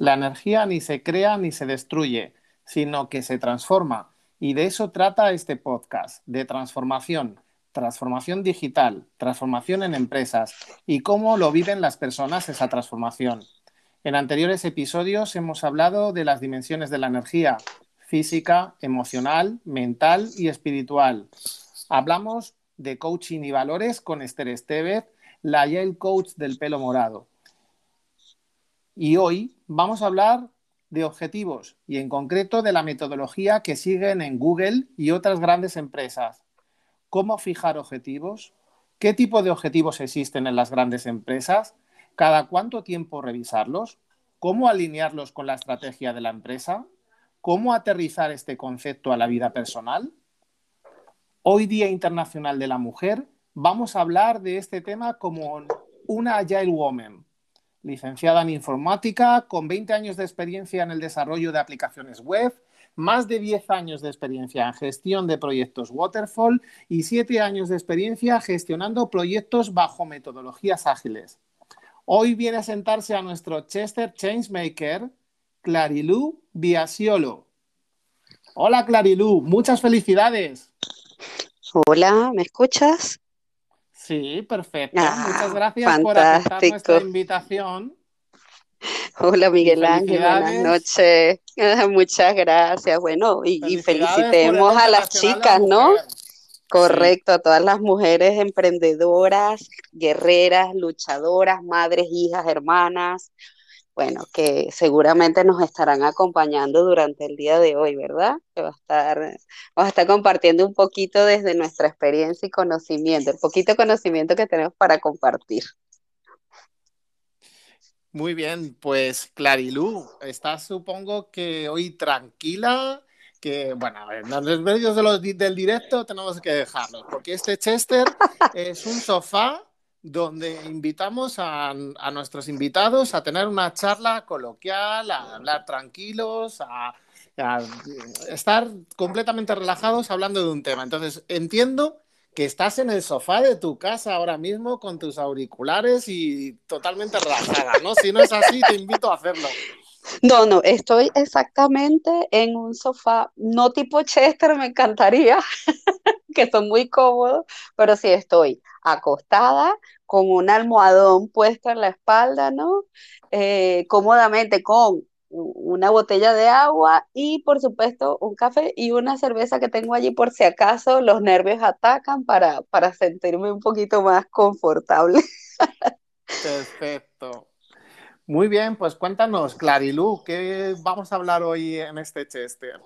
La energía ni se crea ni se destruye, sino que se transforma. Y de eso trata este podcast, de transformación, transformación digital, transformación en empresas y cómo lo viven las personas esa transformación. En anteriores episodios hemos hablado de las dimensiones de la energía, física, emocional, mental y espiritual. Hablamos de coaching y valores con Esther Estevez, la Yale Coach del pelo morado. Y hoy vamos a hablar de objetivos y en concreto de la metodología que siguen en Google y otras grandes empresas. ¿Cómo fijar objetivos? ¿Qué tipo de objetivos existen en las grandes empresas? ¿Cada cuánto tiempo revisarlos? ¿Cómo alinearlos con la estrategia de la empresa? ¿Cómo aterrizar este concepto a la vida personal? Hoy Día Internacional de la Mujer, vamos a hablar de este tema como una Agile Woman, licenciada en informática, con 20 años de experiencia en el desarrollo de aplicaciones web, más de 10 años de experiencia en gestión de proyectos Waterfall y 7 años de experiencia gestionando proyectos bajo metodologías ágiles. Hoy viene a sentarse a nuestro Chester Changemaker, Clarilú Biasiolo. Hola Clarilú, muchas felicidades. Hola, ¿me escuchas? Sí, perfecto. Ah, Muchas gracias por aceptar nuestra invitación. Hola Miguel Ángel, buenas noches. Muchas gracias. Bueno, y, felicitemos a las chicas, ¿no? Correcto, a todas las mujeres emprendedoras, guerreras, luchadoras, madres, hijas, hermanas, bueno, que seguramente nos estarán acompañando durante el día de hoy, ¿verdad? Que va a estar, vamos a estar compartiendo un poquito desde nuestra experiencia y conocimiento, el poquito conocimiento que tenemos para compartir. Muy bien, pues Clarilú, estás supongo que hoy tranquila, que bueno, en los medios del directo tenemos que dejarlo, porque este Chester es un sofá donde invitamos a, nuestros invitados a tener una charla coloquial, a hablar tranquilos, a, estar completamente relajados hablando de un tema. Entonces, entiendo que estás en el sofá de tu casa ahora mismo con tus auriculares y totalmente relajada, ¿no? Si no es así, te invito a hacerlo. No, no, estoy exactamente en un sofá, no tipo Chester, me encantaría, que son muy cómodos, pero sí estoy acostada con un almohadón puesto en la espalda, ¿no? Eh, cómodamente con una botella de agua y por supuesto un café y una cerveza que tengo allí por si acaso los nervios atacan para, para sentirme un poquito más confortable. Perfecto. Muy bien, pues cuéntanos, Clarilú, ¿qué vamos a hablar hoy en este Chester?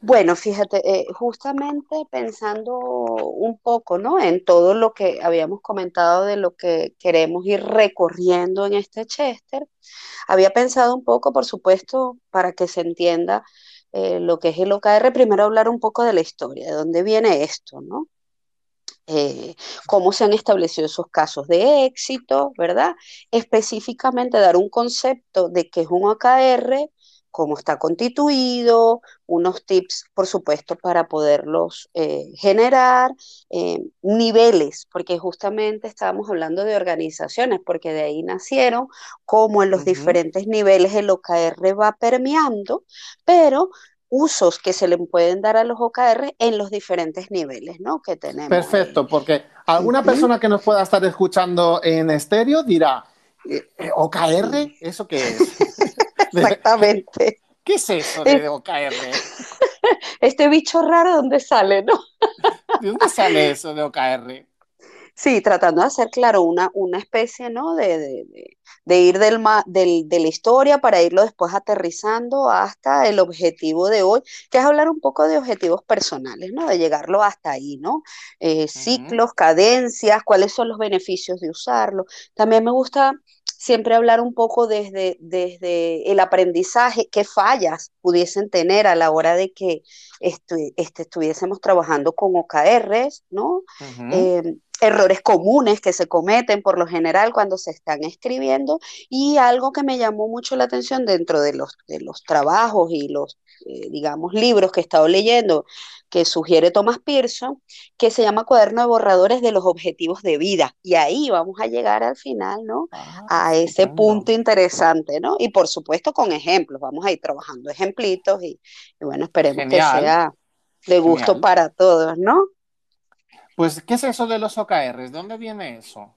Bueno, fíjate, eh, justamente pensando un poco, ¿no? En todo lo que habíamos comentado de lo que queremos ir recorriendo en este Chester, había pensado un poco, por supuesto, para que se entienda eh, lo que es el OKR, primero hablar un poco de la historia, de dónde viene esto, ¿no? Eh, cómo se han establecido esos casos de éxito, ¿verdad? Específicamente dar un concepto de qué es un OKR, cómo está constituido, unos tips, por supuesto, para poderlos eh, generar, eh, niveles, porque justamente estábamos hablando de organizaciones, porque de ahí nacieron, cómo en los diferentes niveles el OKR va permeando, pero usos que se le pueden dar a los OKR en los diferentes niveles, ¿no? Que tenemos. Perfecto, porque alguna persona que nos pueda estar escuchando en estéreo dirá, eh, ¿OKR? ¿Eso qué es? Exactamente. ¿Qué es eso de OKR? Este bicho raro, ¿dónde sale, no? ¿De dónde sale eso de OKR? Sí, tratando de hacer, claro, una, una especie, ¿no? De, de, ir del, del, de la historia para irlo después aterrizando hasta el objetivo de hoy, que es hablar un poco de objetivos personales, ¿no? De llegarlo hasta ahí, ¿no? Eh, ciclos, cadencias, cuáles son los beneficios de usarlo. También me gusta siempre hablar un poco desde, desde el aprendizaje, qué fallas pudiesen tener a la hora de que este, estuviésemos trabajando con OKRs, ¿no? Errores comunes que se cometen por lo general cuando se están escribiendo y algo que me llamó mucho la atención dentro de los, de los trabajos y los, eh, digamos, libros que he estado leyendo que sugiere Thomas Pearson, que se llama Cuaderno de Borradores de los Objetivos de Vida. Y ahí vamos a llegar al final, ¿no? Ah, a ese punto interesante, ¿no? Y por supuesto con ejemplos, vamos a ir trabajando ejemplitos y, y bueno, esperemos que sea de gusto genial. para todos, ¿no? Pues, ¿qué es eso de los OKRs? ¿De dónde viene eso?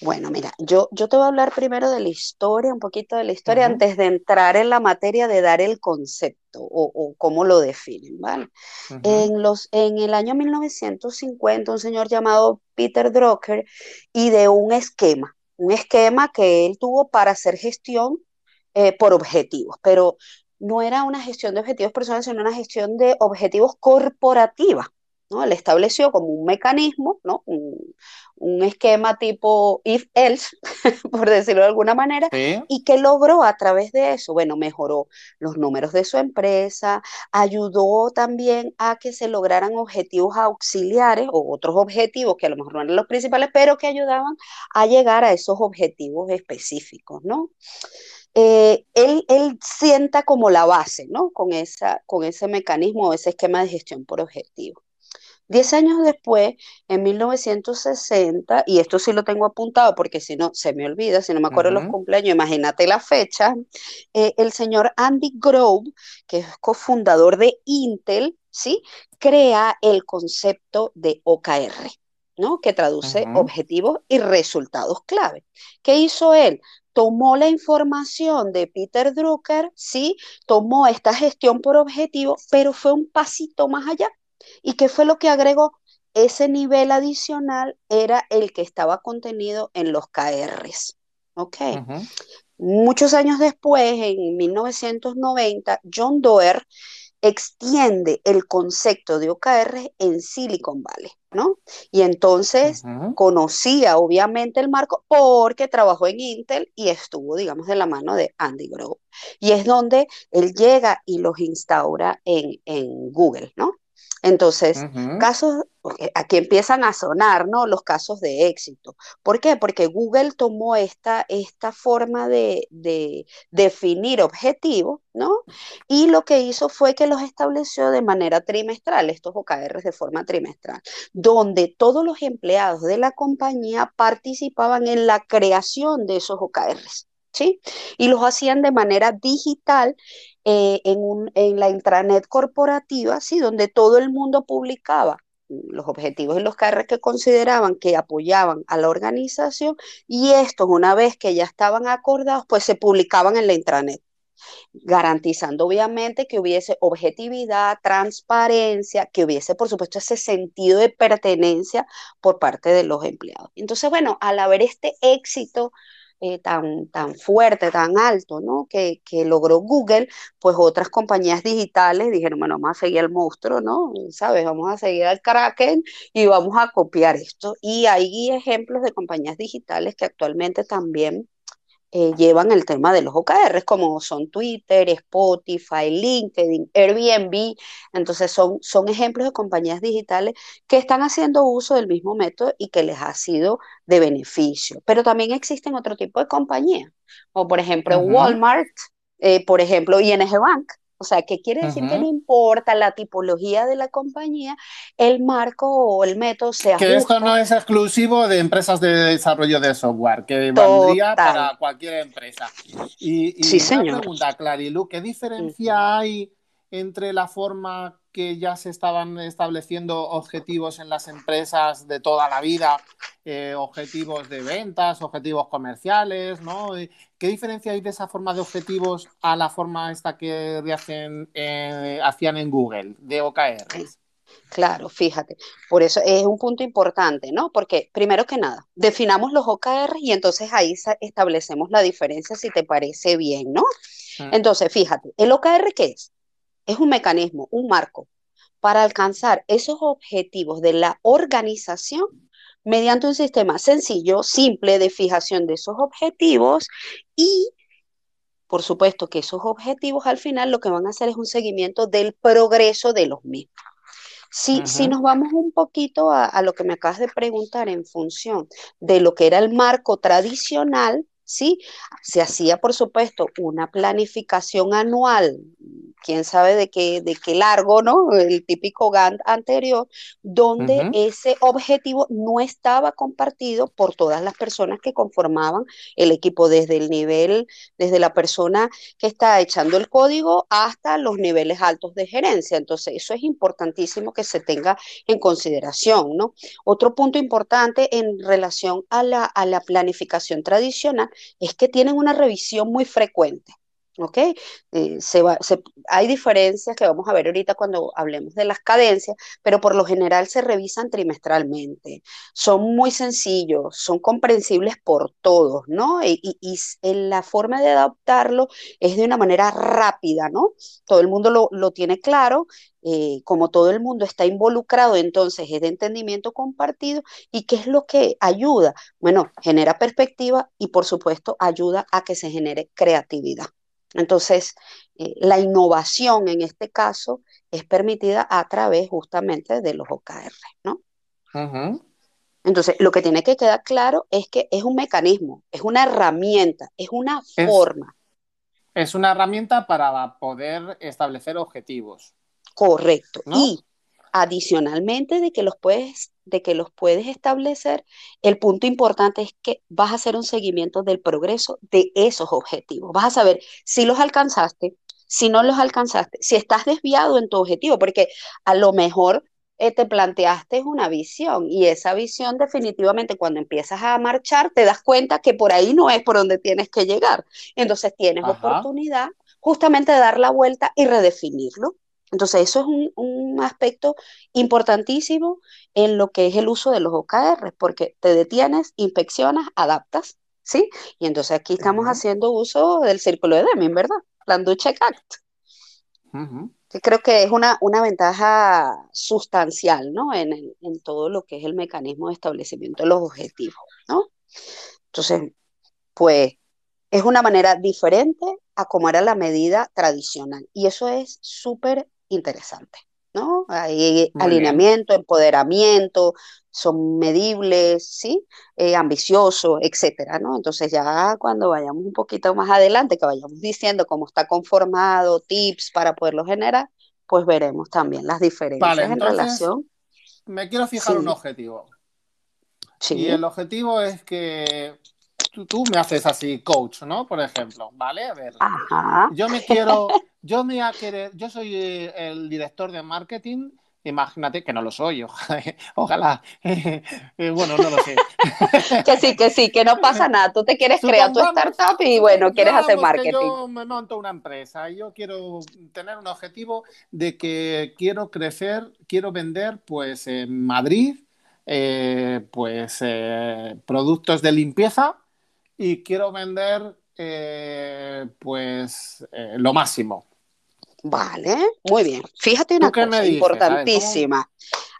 Bueno, mira, yo, yo te voy a hablar primero de la historia, un poquito de la historia, antes de entrar en la materia de dar el concepto o, o cómo lo definen, ¿vale? En los, en el año 1950, un señor llamado Peter Drucker ideó un esquema, un esquema que él tuvo para hacer gestión eh, por objetivos, pero no era una gestión de objetivos personales, sino una gestión de objetivos corporativa, ¿no? Él estableció como un mecanismo, ¿no? Un, un esquema tipo if-else, por decirlo de alguna manera, Sí. y que logró a través de eso, bueno, mejoró los números de su empresa, ayudó también a que se lograran objetivos auxiliares o otros objetivos que a lo mejor no eran los principales, pero que ayudaban a llegar a esos objetivos específicos, ¿no? Eh, él, él sienta como la base, ¿no? Con esa, con ese mecanismo o ese esquema de gestión por objetivos. Diez años después, en 1960, y esto sí lo tengo apuntado porque si no se me olvida, si no me acuerdo los cumpleaños, imagínate la fecha, eh, el señor Andy Grove, que es cofundador de Intel, ¿sí? Crea el concepto de OKR, ¿no? Que traduce objetivos y resultados clave. ¿Qué hizo él? Tomó la información de Peter Drucker, ¿sí? Tomó esta gestión por objetivo, pero fue un pasito más allá. ¿Y qué fue lo que agregó? Ese nivel adicional era el que estaba contenido en los KRs. ¿Ok? Muchos años después, en 1990, John Doerr extiende el concepto de OKR en Silicon Valley, ¿no? Y entonces conocía obviamente el marco porque trabajó en Intel y estuvo, digamos, de la mano de Andy Grove. Y es donde él llega y los instaura en, en Google, ¿no? Entonces, casos, aquí empiezan a sonar, ¿no? Los casos de éxito. ¿Por qué? Porque Google tomó esta, esta forma de, de definir objetivos, ¿no? Y lo que hizo fue que los estableció de manera trimestral, estos OKRs de forma trimestral, donde todos los empleados de la compañía participaban en la creación de esos OKRs. Y los hacían de manera digital eh, en, un, en, la intranet corporativa, ¿sí? donde todo el mundo publicaba los objetivos y los carros que consideraban que apoyaban a la organización y estos, una vez que ya estaban acordados, pues se publicaban en la intranet garantizando obviamente que hubiese objetividad, transparencia, que hubiese por supuesto ese sentido de pertenencia por parte de los empleados. Entonces, bueno, al haber este éxito eh, tan, tan fuerte, tan alto, ¿no? Que, que, logró Google, pues otras compañías digitales dijeron, bueno, vamos a seguir al monstruo, ¿no? ¿Sabes? Vamos a seguir al Kraken y vamos a copiar esto. Y hay ejemplos de compañías digitales que actualmente también eh, llevan el tema de los OKRs, como son Twitter, Spotify, LinkedIn, Airbnb. Entonces son, son ejemplos de compañías digitales que están haciendo uso del mismo método y que les ha sido de beneficio. Pero también existen otro tipo de compañías, como por ejemplo uh -huh. Walmart, eh, por ejemplo ING Bank. O sea, ¿qué quiere decir uh -huh. que no importa la tipología de la compañía, el marco o el método sea Que esto no es exclusivo de empresas de desarrollo de software, que Total. valdría para cualquier empresa. Y, y sí, una señor. pregunta, Clarilu, ¿qué diferencia hay entre la forma que ya se estaban estableciendo objetivos en las empresas de toda la vida, eh, objetivos de ventas, objetivos comerciales, ¿no? ¿Qué diferencia hay de esa forma de objetivos a la forma esta que hacen, eh, hacían en Google, de OKRs? Claro, fíjate, por eso es un punto importante, ¿no? Porque primero que nada, definamos los OKR y entonces ahí establecemos la diferencia si te parece bien, ¿no? Mm. Entonces, fíjate, ¿el OKR qué es? Es un mecanismo, un marco para alcanzar esos objetivos de la organización mediante un sistema sencillo, simple de fijación de esos objetivos y por supuesto que esos objetivos al final lo que van a hacer es un seguimiento del progreso de los mismos. Si, si nos vamos un poquito a, a lo que me acabas de preguntar en función de lo que era el marco tradicional, ¿sí? Se hacía, por supuesto, una planificación anual, quién sabe de qué, de qué largo, ¿no? El típico Gantt anterior, donde ese objetivo no estaba compartido por todas las personas que conformaban el equipo, desde el nivel, desde la persona que está echando el código hasta los niveles altos de gerencia. Entonces, eso es importantísimo que se tenga en consideración, ¿no? Otro punto importante en relación a la, a la planificación tradicional es que tienen una revisión muy frecuente. ¿Ok? Eh, hay diferencias que vamos a ver ahorita cuando hablemos de las cadencias, pero por lo general se revisan trimestralmente. Son muy sencillos, son comprensibles por todos, ¿no? Y, la forma de adaptarlo es de una manera rápida, ¿no? Todo el mundo lo, tiene claro. Eh, como todo el mundo está involucrado, entonces es de entendimiento compartido. ¿Y qué es lo que ayuda? Bueno, genera perspectiva y por supuesto ayuda a que se genere creatividad. Entonces, eh, la innovación en este caso es permitida a través justamente de los OKR, ¿no? Entonces, lo que tiene que quedar claro es que es un mecanismo, es una herramienta, es una forma. Es una herramienta para poder establecer objetivos. Correcto. Y adicionalmente de que los puedes de que los puedes establecer, el punto importante es que vas a hacer un seguimiento del progreso de esos objetivos. Vas a saber si los alcanzaste, si no los alcanzaste, si estás desviado en tu objetivo, porque a lo mejor eh, te planteaste una visión y esa visión definitivamente cuando empiezas a marchar te das cuenta que por ahí no es por donde tienes que llegar. Entonces tienes oportunidad justamente de dar la vuelta y redefinirlo. Entonces, eso es un, aspecto importantísimo en lo que es el uso de los OKR, porque te detienes, inspeccionas, adaptas, ¿sí? Y entonces aquí estamos haciendo uso del círculo de Deming, ¿verdad? Plan do check act. creo que es una, una ventaja sustancial, ¿no? En, en todo lo que es el mecanismo de establecimiento de los objetivos, ¿no? Entonces, pues es una manera diferente a como era la medida tradicional. Y eso es súper interesante, ¿no? Hay alineamiento, empoderamiento, son medibles, ¿sí? Eh, ambiciosos, etcétera, ¿no? Entonces ya cuando vayamos un poquito más adelante, que vayamos diciendo cómo está conformado, tips para poderlo generar, pues veremos también las diferencias en relación. Me quiero fijar un objetivo. Sí. Y el objetivo es que tú, me haces así coach, ¿no? Por ejemplo, ¿vale? A ver, yo me quiero, yo me a querer, yo soy eh, el director de marketing, imagínate que no lo soy, ojalá, eh, bueno, no lo sé. que sí, que sí, que no pasa nada, tú te quieres crear tu startup y bueno, quieres hacer marketing. yo me monto una empresa y yo quiero tener un objetivo de que quiero crecer, quiero vender pues en Madrid, eh, pues productos de limpieza y quiero vender eh, pues lo máximo. Vale, muy bien. Fíjate una cosa importantísima.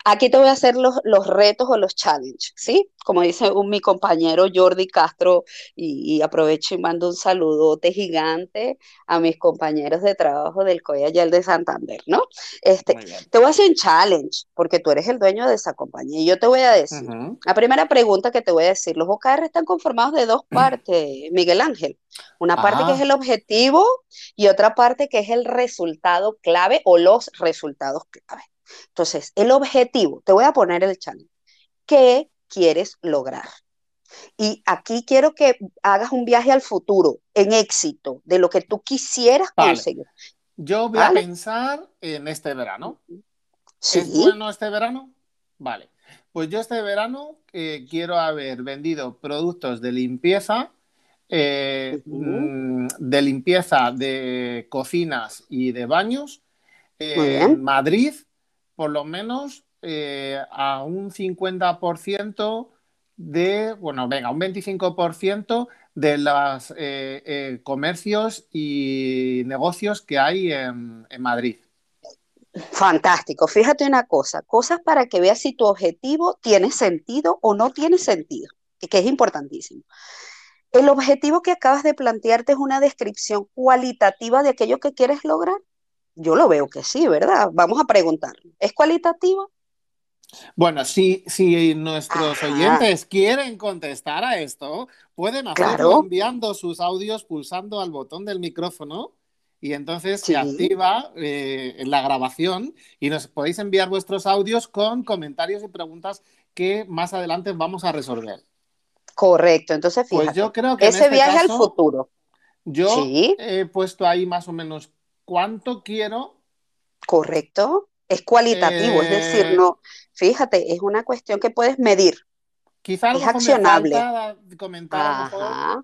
Aquí te voy a hacer los, retos o los challenges, ¿sí? Como dice mi compañero Jordi Castro, y, aprovecho y mando un saludote gigante a mis compañeros de trabajo del Coyayal de Santander, ¿no? Este, te voy a hacer un challenge, porque tú eres el dueño de esa compañía, y yo te voy a decir, la primera pregunta que te voy a decir, los OKR están conformados de dos partes, Miguel Ángel. Una parte que es el objetivo y otra parte que es el resultado clave o los resultados clave. Entonces, el objetivo, te voy a poner el challenge. ¿Qué quieres lograr? Y aquí quiero que hagas un viaje al futuro, en éxito, de lo que tú quisieras conseguir. Yo voy a pensar en este verano. ¿Sí? ¿Es bueno este verano? Vale. Pues yo este verano eh, quiero haber vendido productos de limpieza, eh, mm, de limpieza de cocinas y de baños en Madrid por lo menos eh, a un 50% de, bueno, venga, un 25% de los eh, eh, comercios y negocios que hay en, Madrid. Fantástico. Fíjate una cosa, cosas para que veas si tu objetivo tiene sentido o no tiene sentido, que es importantísimo. El objetivo que acabas de plantearte es una descripción cualitativa de aquello que quieres lograr. Yo lo veo que sí, ¿verdad? Vamos a preguntar. ¿Es cualitativa? Bueno, si, si nuestros oyentes quieren contestar a esto, pueden hacerlo enviando sus audios pulsando al botón del micrófono y entonces se activa eh, la grabación y nos podéis enviar vuestros audios con comentarios y preguntas que más adelante vamos a resolver. Correcto, entonces fíjate. Pues yo creo que ese este viaje al futuro. Yo he puesto ahí más o menos cuánto quiero. Correcto, es cualitativo, es decir, eh, no, fíjate, es una cuestión que puedes medir. Quizás es accionable. comentar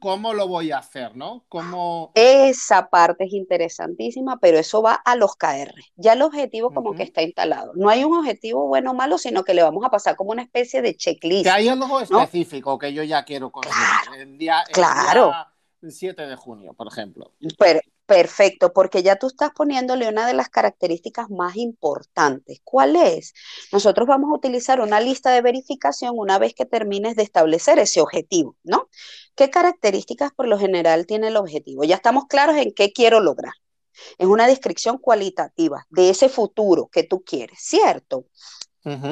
cómo lo voy a hacer, ¿no? Cómo... Esa parte es interesantísima, pero eso va a los KR. Ya el objetivo como que está instalado. No hay un objetivo bueno o malo, sino que le vamos a pasar como una especie de checklist. Que hay algo específico que yo ya quiero conseguir. Claro, el día, claro. 7 de junio, por ejemplo. Pero, perfecto, porque ya tú estás poniéndole una de las características más importantes. ¿Cuál es? Nosotros vamos a utilizar una lista de verificación una vez que termines de establecer ese objetivo, ¿no? ¿Qué características por lo general tiene el objetivo? Ya estamos claros en qué quiero lograr. Es una descripción cualitativa de ese futuro que tú quieres, ¿cierto?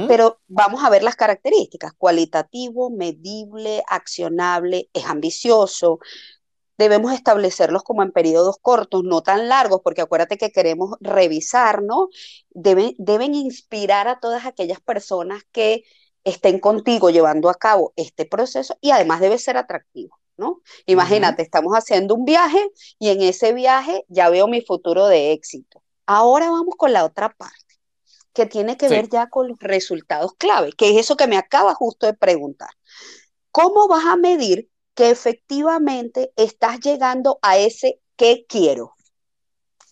Pero vamos a ver las características. Cualitativo, medible, accionable, es ambicioso, debemos establecerlos como en periodos cortos, no tan largos, porque acuérdate que queremos revisar, ¿no? Deben, deben inspirar a todas aquellas personas que estén contigo llevando a cabo este proceso y además debe ser atractivo, ¿no? Imagínate, estamos haciendo un viaje y en ese viaje ya veo mi futuro de éxito. Ahora vamos con la otra parte, que tiene que ver ya con los resultados clave, que es eso que me acaba justo de preguntar. ¿Cómo vas a medir que efectivamente estás llegando a ese qué quiero.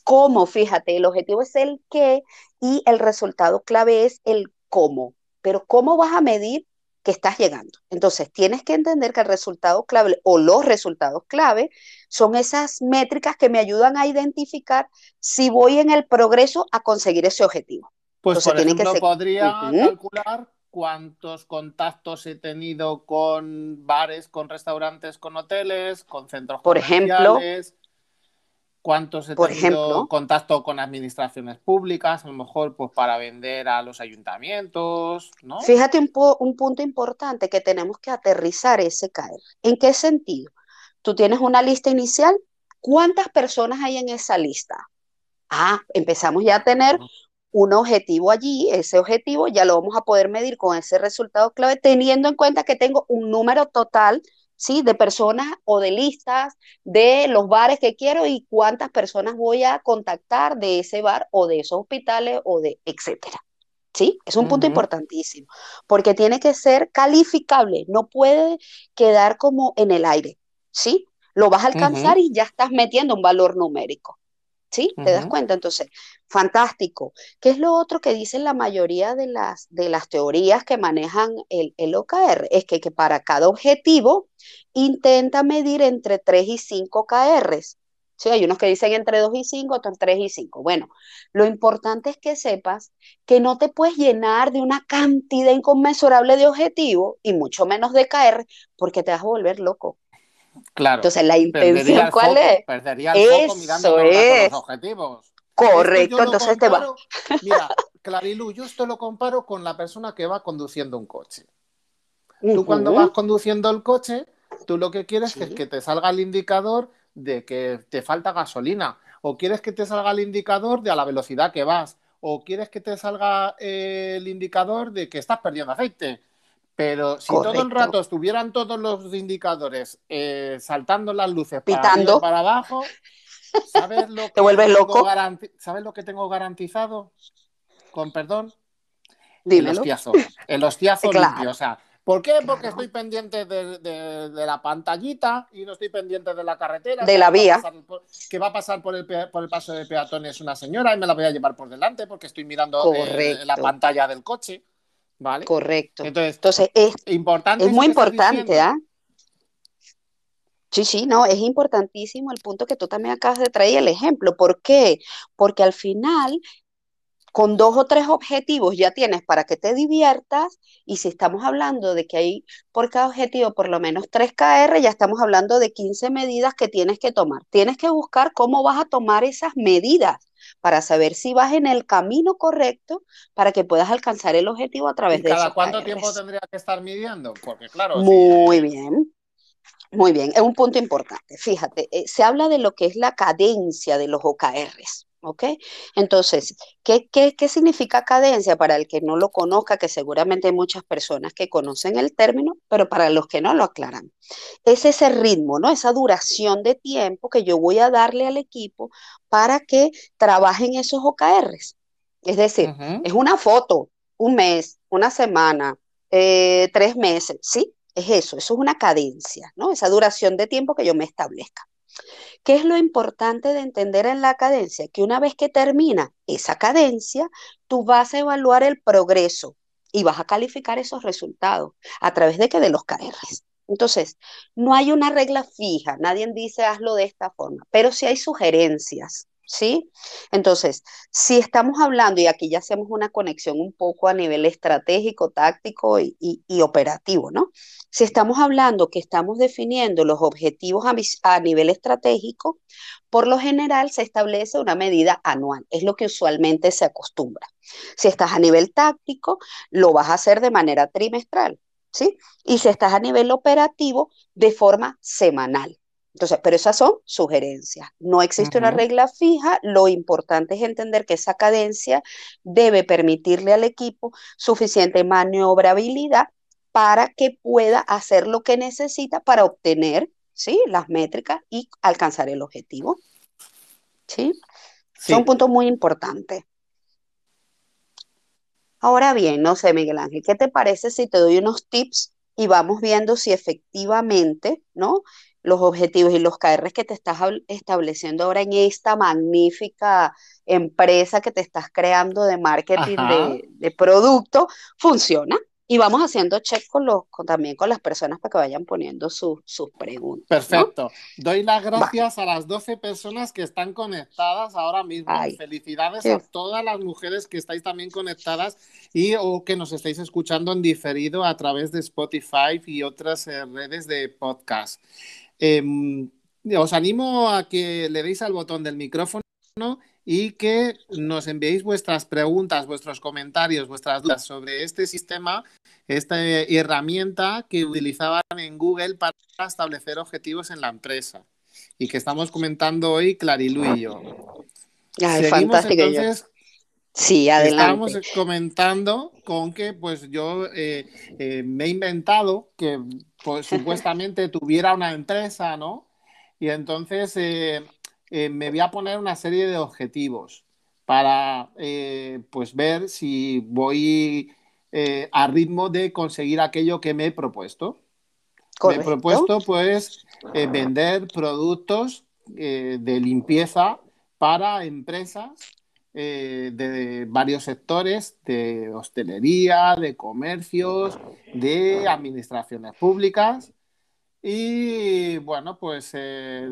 ¿Cómo? Fíjate, el objetivo es el qué y el resultado clave es el cómo. Pero ¿cómo vas a medir que estás llegando? Entonces, tienes que entender que el resultado clave o los resultados clave son esas métricas que me ayudan a identificar si voy en el progreso a conseguir ese objetivo. Pues por ejemplo, podría calcular cuántos contactos he tenido con bares, con restaurantes, con hoteles, con centros por ejemplo, cuántos he tenido contacto con administraciones públicas, a lo mejor pues para vender a los ayuntamientos, ¿no? Fíjate un, un punto importante que tenemos que aterrizar ese caer. ¿En qué sentido? Tú tienes una lista inicial, ¿cuántas personas hay en esa lista? Ah, empezamos ya a tener un objetivo allí, ese objetivo ya lo vamos a poder medir con ese resultado clave, teniendo en cuenta que tengo un número total, ¿sí? De personas o de listas de los bares que quiero y cuántas personas voy a contactar de ese bar o de esos hospitales o de etcétera. ¿Sí? Es un punto importantísimo, porque tiene que ser calificable, no puede quedar como en el aire, ¿sí? Lo vas a alcanzar y ya estás metiendo un valor numérico. ¿Sí? ¿Te das cuenta? Entonces, fantástico. ¿Qué es lo otro que dicen la mayoría de las, de las teorías que manejan el, el OKR? Es que, que, para cada objetivo intenta medir entre 3 y 5 KRs. Sí, hay unos que dicen entre 2 y 5, otros 3 y 5. Bueno, lo importante es que sepas que no te puedes llenar de una cantidad inconmensurable de objetivos y mucho menos de KR porque te vas a volver loco. Claro. Entonces, la intención, ¿cuál es? Perdería el foco mirando los objetivos. Correcto, entonces te va. Mira, Clarilu, yo esto lo comparo con la persona que va conduciendo un coche. Tú cuando vas conduciendo el coche, tú lo que quieres es que te salga el indicador de que te falta gasolina, o quieres que te salga el indicador de a la velocidad que vas, o quieres que te salga el indicador de que estás perdiendo aceite. Pero si todo el rato estuvieran todos los indicadores eh, saltando las luces Pitando. para, abajo, ¿sabes lo que te vuelves loco? ¿Sabes lo que tengo garantizado? Con perdón. Dímelo. El hostiazo. El hostiazo limpio. O sea, ¿por qué? Porque estoy pendiente de, la pantallita y no estoy pendiente de la carretera. De la vía. que va a pasar por el, por el paso de peatones una señora y me la voy a llevar por delante porque estoy mirando eh, la pantalla del coche. ¿Vale? Correcto. Entonces, es, importante es muy importante, ¿ah? Sí, sí, no, es importantísimo el punto que tú también acabas de traer el ejemplo. ¿Por qué? Porque al final, con dos o tres objetivos ya tienes para que te diviertas y si estamos hablando de que hay por cada objetivo por lo menos 3 KR, ya estamos hablando de 15 medidas que tienes que tomar. Tienes que buscar cómo vas a tomar esas medidas para saber si vas en el camino correcto para que puedas alcanzar el objetivo a través de ¿Cada cuánto tiempo tendría que estar midiendo? Porque claro. Muy bien. Muy bien, es un punto importante. Fíjate, eh, se habla de lo que es la cadencia de los OKRs. ¿Ok? Entonces, ¿qué, ¿qué, significa cadencia? Para el que no lo conozca, que seguramente hay muchas personas que conocen el término, pero para los que no lo aclaran. Es ese ritmo, ¿no? Esa duración de tiempo que yo voy a darle al equipo para que trabajen esos OKRs. Es decir, es una foto, un mes, una semana, eh, tres meses, ¿sí? Es eso, eso es una cadencia, ¿no? Esa duración de tiempo que yo me establezca. ¿Qué es lo importante de entender en la cadencia? Que una vez que termina esa cadencia, tú vas a evaluar el progreso y vas a calificar esos resultados a través de que de los KRs. Entonces, no hay una regla fija, nadie dice hazlo de esta forma, pero sí hay sugerencias. ¿Sí? Entonces, si estamos hablando, y aquí ya hacemos una conexión un poco a nivel estratégico, táctico y, operativo, ¿no? Si estamos hablando que estamos definiendo los objetivos a, nivel estratégico, por lo general se establece una medida anual, es lo que usualmente se acostumbra. Si estás a nivel táctico, lo vas a hacer de manera trimestral, ¿sí? Y si estás a nivel operativo, de forma semanal. Entonces, pero esas son sugerencias. No existe una regla fija. Lo importante es entender que esa cadencia debe permitirle al equipo suficiente maniobrabilidad para que pueda hacer lo que necesita para obtener ¿sí? las métricas y alcanzar el objetivo. ¿Sí? sí. Son puntos muy importantes. Ahora bien, no sé, Miguel Ángel, ¿qué te parece si te doy unos tips y vamos viendo si efectivamente, ¿no? Los objetivos y los KRs que te estás estableciendo ahora en esta magnífica empresa que te estás creando de marketing de, producto, funciona. Y vamos haciendo check con los, también con las personas para que vayan poniendo sus preguntas. Perfecto. Doy las gracias a las 12 personas que están conectadas ahora mismo. Felicidades a todas las mujeres que estáis también conectadas y o que nos estáis escuchando en diferido a través de Spotify y otras eh, redes de podcast. Em, os animo a que le deis al botón del micrófono y que nos enviéis vuestras preguntas, vuestros comentarios, vuestras dudas sobre este sistema, esta herramienta que utilizaban en Google para establecer objetivos en la empresa y que estamos comentando hoy Clarilu y yo. Seguimos entonces. Sí, adelante. Estábamos comentando con que pues yo eh, eh, me he inventado que pues supuestamente tuviera una empresa, ¿no? Y entonces eh, eh, me voy a poner una serie de objetivos para eh, pues ver si voy a ritmo de conseguir aquello que me he propuesto. Me he propuesto pues vender productos de limpieza para empresas de varios sectores, de hostelería, de comercios, de administraciones públicas. Y bueno, pues eh,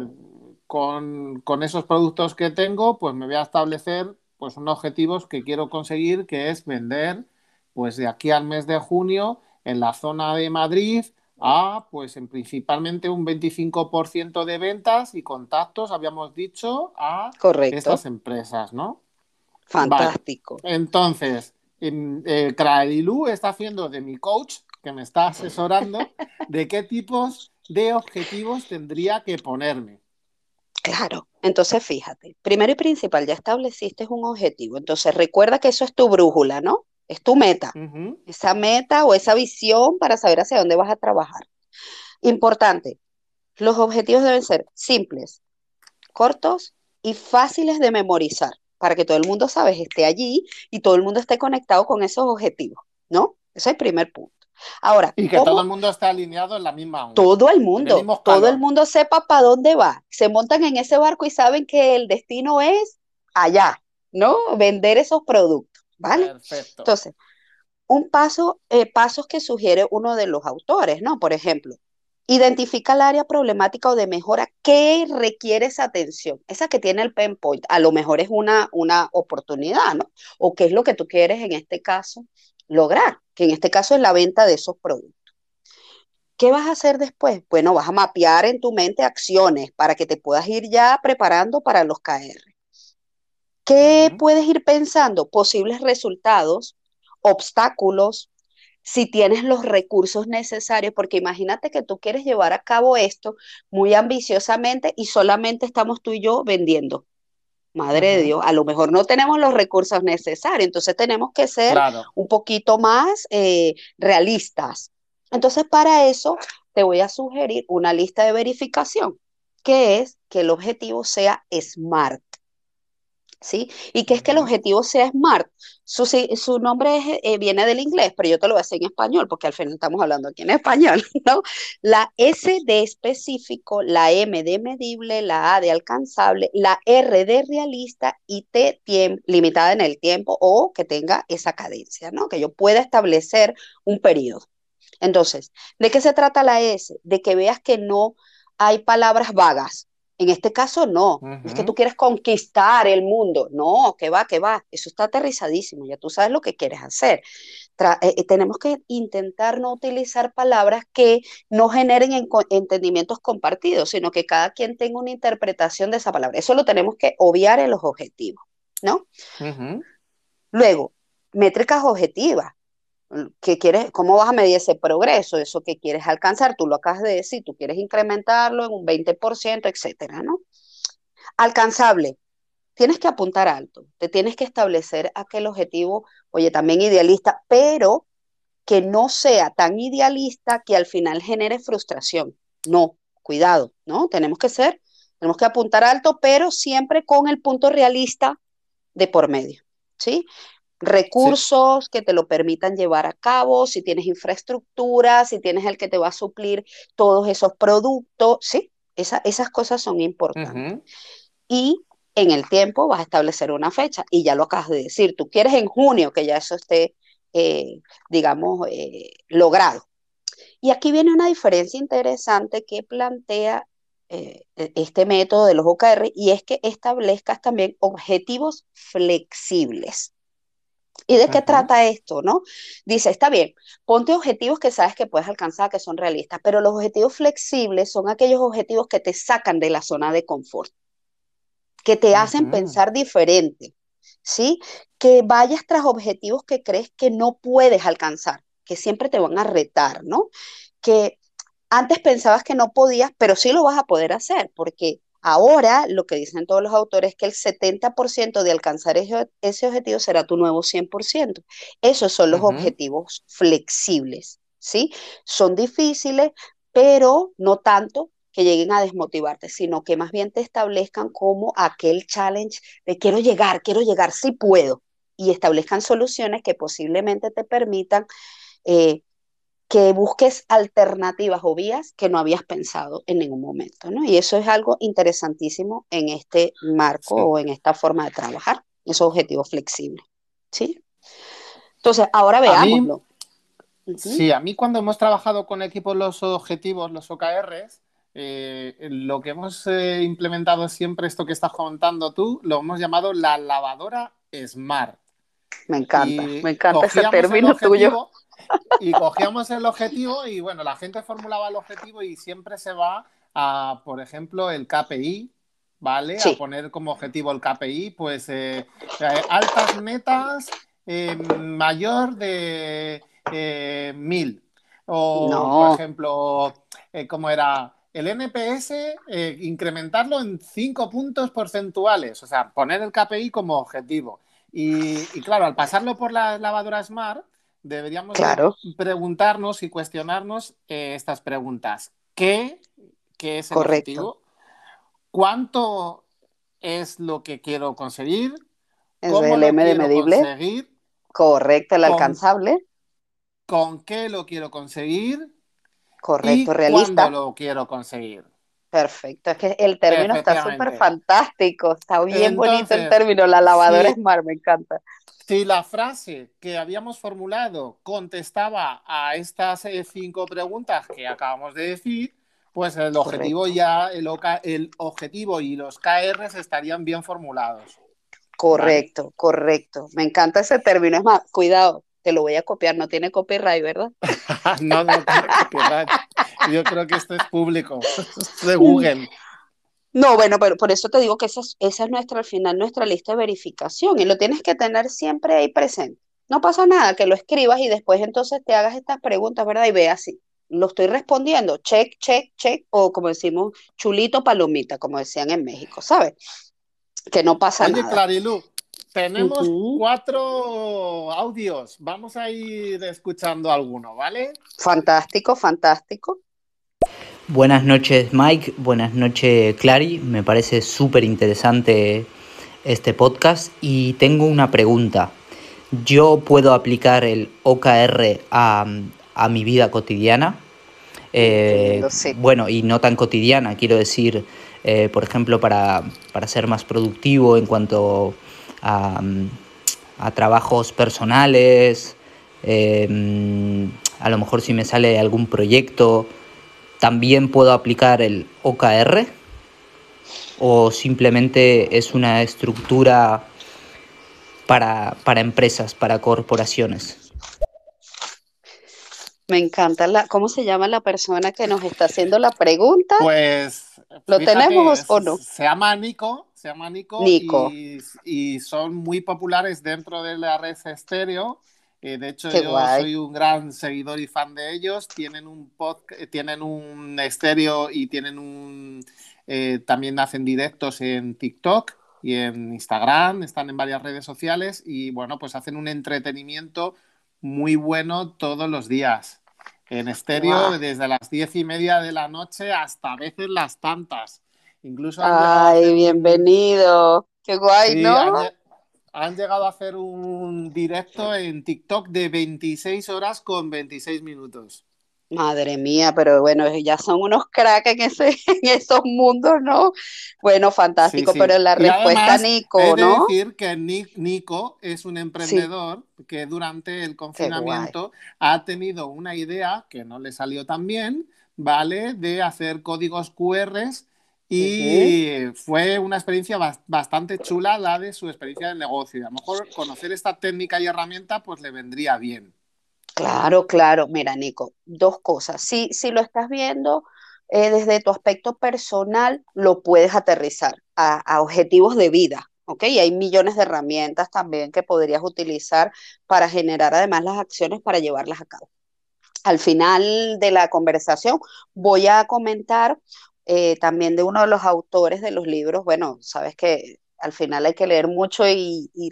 con, esos productos que tengo, pues me voy a establecer pues unos objetivos que quiero conseguir, que es vender pues de aquí al mes de junio en la zona de Madrid a pues en principalmente un 25% de ventas y contactos, habíamos dicho, a estas empresas, ¿no? Fantástico. Entonces, eh, está haciendo de mi coach, que me está asesorando, de qué tipos de objetivos tendría que ponerme. Claro, entonces fíjate, primero y principal, ya estableciste un objetivo, entonces recuerda que eso es tu brújula, ¿no? Es tu meta, esa meta o esa visión para saber hacia dónde vas a trabajar. Importante, los objetivos deben ser simples, cortos y fáciles de memorizar para que todo el mundo, sabes, esté allí y todo el mundo esté conectado con esos objetivos, ¿no? Ese es el primer punto. Ahora, y que todo el mundo esté alineado en la misma onda. Todo el mundo, todo el mundo sepa para dónde va. Se montan en ese barco y saben que el destino es allá, ¿no? Vender esos productos, ¿vale? Perfecto. Entonces, un paso, eh, pasos que sugiere uno de los autores, ¿no? Por ejemplo, Identifica el área problemática o de mejora que requiere esa atención. Esa que tiene el pain point, a lo mejor es una, una oportunidad, ¿no? O qué es lo que tú quieres en este caso lograr, que en este caso es la venta de esos productos. ¿Qué vas a hacer después? Bueno, vas a mapear en tu mente acciones para que te puedas ir ya preparando para los KR. ¿Qué puedes ir pensando? Posibles resultados, obstáculos, si tienes los recursos necesarios, porque imagínate que tú quieres llevar a cabo esto muy ambiciosamente y solamente estamos tú y yo vendiendo. Madre de Dios, a lo mejor no tenemos los recursos necesarios, entonces tenemos que ser un poquito más eh, realistas. Entonces, para eso te voy a sugerir una lista de verificación, que es que el objetivo sea SMART. ¿Sí? Y que es que el objetivo sea SMART. Su, su nombre eh, viene del inglés, pero yo te lo voy a decir en español, porque al final estamos hablando aquí en español, ¿no? La S de específico, la M de medible, la A de alcanzable, la R de realista y T limitada en el tiempo o que tenga esa cadencia, ¿no? Que yo pueda establecer un periodo. Entonces, ¿de qué se trata la S? De que veas que no hay palabras vagas, en este caso, no. Es que tú quieres conquistar el mundo. No, que va, que va. Eso está aterrizadísimo. Ya tú sabes lo que quieres hacer. Eh, eh, tenemos que intentar no utilizar palabras que no generen entendimientos compartidos, sino que cada quien tenga una interpretación de esa palabra. Eso lo tenemos que obviar en los objetivos, ¿no? Luego, métricas objetivas que quieres, cómo vas a medir ese progreso, eso que quieres alcanzar, tú lo acabas de decir, tú quieres incrementarlo en un 20%, etcétera, ¿no? Alcanzable, tienes que apuntar alto, te tienes que establecer aquel objetivo, oye, también idealista, pero que no sea tan idealista que al final genere frustración. No, cuidado, ¿no? Tenemos que ser, tenemos que apuntar alto, pero siempre con el punto realista de por medio, ¿sí? Recursos que te lo permitan llevar a cabo, si tienes infraestructura, si tienes el que te va a suplir todos esos productos, ¿sí? esas cosas son importantes. Y en el tiempo vas a establecer una fecha y ya lo acabas de decir, tú quieres en junio que ya eso esté, eh, digamos, eh, logrado. Y aquí viene una diferencia interesante que plantea eh, e, este método de los OKR y es que establezcas también objetivos flexibles. ¿Y de qué trata esto, no? Dice, está bien, ponte objetivos que sabes que puedes alcanzar, que son realistas, pero los objetivos flexibles son aquellos objetivos que te sacan de la zona de confort, que te hacen pensar diferente, ¿sí? Que vayas tras objetivos que crees que no puedes alcanzar, que siempre te van a retar, ¿no? Que antes pensabas que no podías, pero sí lo vas a poder hacer, porque Ahora, lo que dicen todos los autores es que el 70% de alcanzar ese, objetivo será tu nuevo 100%. Esos son los objetivos flexibles, ¿sí? Son difíciles, pero no tanto que lleguen a desmotivarte, sino que más bien te establezcan como aquel challenge de quiero llegar, quiero llegar, sí puedo, y establezcan soluciones que posiblemente te permitan eh, que busques alternativas o vías que no habías pensado en ningún momento, ¿no? Y eso es algo interesantísimo en este marco o en esta forma de trabajar, esos objetivos flexibles, ¿sí? Entonces, ahora veámoslo. Sí, a mí cuando hemos trabajado con equipos los objetivos, los OKRs, eh, lo que hemos eh, implementado siempre, esto que estás contando tú, lo hemos llamado la lavadora Smart. Me encanta, me encanta ese término tuyo y cogíamos el objetivo y bueno, la gente formulaba el objetivo y siempre se va a, por ejemplo, el KPI, ¿vale? A poner como objetivo el KPI, pues eh, eh, altas metas eh, mayor de mil. O, por ejemplo, ¿cómo era? El NPS, incrementarlo en cinco puntos porcentuales, o sea, poner el KPI como objetivo. Y, y, claro, al pasarlo por la lavadora Smart, deberíamos preguntarnos y cuestionarnos eh, estas preguntas. ¿Qué, es el objetivo? ¿Cuánto es lo que quiero conseguir? ¿Cómo el M de medible. Conseguir? Correcto, el alcanzable. ¿Con qué lo quiero conseguir? Correcto, realista. ¿Cuándo lo quiero conseguir? Perfecto, es que el término está súper fantástico, está bien bonito el término, la lavadora Smart, me encanta. Si la frase que habíamos formulado contestaba a estas eh, cinco preguntas que acabamos de decir, pues el objetivo ya, el, el objetivo y los KRs estarían bien formulados. Correcto, correcto. Me encanta ese término. Es más, cuidado, te lo voy a copiar, no tiene copyright, ¿verdad? no, no tiene copyright. Yo creo que esto es público, de Google. No, bueno, pero por eso te digo que esa es, esa es nuestra, al final, nuestra lista de verificación y lo tienes que tener siempre ahí presente. No pasa nada que lo escribas y después entonces te hagas estas preguntas, ¿verdad? Y veas si lo estoy respondiendo, check, check, check, o como decimos, chulito, palomita, como decían en México, ¿sabes? Que no pasa nada. Oye, Clarilu, tenemos cuatro audios. Vamos a ir escuchando alguno, ¿vale? Fantástico, fantástico. Buenas noches Mike, buenas noches Clary, me parece súper interesante este podcast y tengo una pregunta. ¿Yo puedo aplicar el OKR a, mi vida cotidiana? Eh, bueno, y no tan cotidiana, quiero decir, eh, por ejemplo, para, ser más productivo en cuanto a, trabajos personales, eh, a lo mejor si me sale algún proyecto ¿También puedo aplicar el OKR? ¿O simplemente es una estructura para, empresas, para corporaciones? Me encanta la, ¿cómo se llama la persona que nos está haciendo la pregunta? Pues ¿Lo tenemos o no? Se llama Nico, se llama Nico, Nico. Y, y, son muy populares dentro de la red estéreo eh, de hecho, yo soy un gran seguidor y fan de ellos. Tienen un podcast, eh, tienen un estéreo y tienen un. Eh, también hacen directos en TikTok y en Instagram, están en varias redes sociales y bueno, pues hacen un entretenimiento muy bueno todos los días. En estéreo, desde las diez y media de la noche hasta a veces las tantas. Incluso. Ay, bienvenido. Qué guay, ¿no? han llegado a hacer un directo en TikTok de 26 horas con 26 minutos. Madre mía, pero bueno, ya son unos cracks en, ese, en esos mundos, ¿no? Bueno, fantástico, pero la respuesta, Nico, he de ¿no? decir que Nico es un emprendedor que durante el confinamiento ha tenido una idea que no le salió tan bien, ¿vale? De hacer códigos QRs y fue una experiencia bastante chula la de su experiencia de negocio. Y a lo mejor conocer esta técnica y herramienta pues le vendría bien. Claro, claro. Mira, Nico, dos cosas. Si, si lo estás viendo eh, desde tu aspecto personal, lo puedes aterrizar a, objetivos de vida. ¿ok? Y hay millones de herramientas también que podrías utilizar para generar además las acciones para llevarlas a cabo. Al final de la conversación voy a comentar eh, también de uno de los autores de los libros, bueno, sabes que al final hay que leer mucho y, y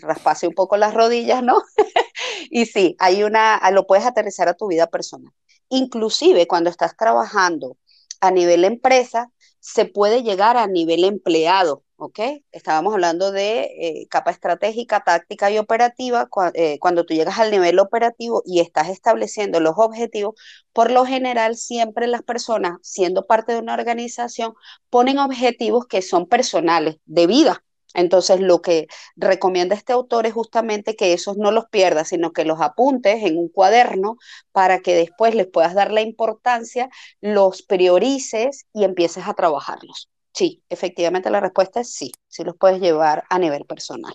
un poco las rodillas, ¿no? y sí, hay una, lo puedes aterrizar a tu vida personal. Inclusive cuando estás trabajando a nivel empresa, se puede llegar a nivel empleado. ¿Ok? Estábamos hablando de eh, capa estratégica, táctica y operativa. Eh, cuando tú llegas al nivel operativo y estás estableciendo los objetivos, por lo general siempre las personas, siendo parte de una organización, ponen objetivos que son personales, de vida. Entonces, lo que recomienda este autor es justamente que esos no los pierdas, sino que los apuntes en un cuaderno para que después les puedas dar la importancia, los priorices y empieces a trabajarlos. Sí, efectivamente la respuesta es sí, sí los puedes llevar a nivel personal.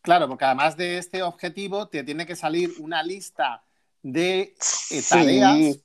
Claro, porque además de este objetivo te tiene que salir una lista de eh, tareas.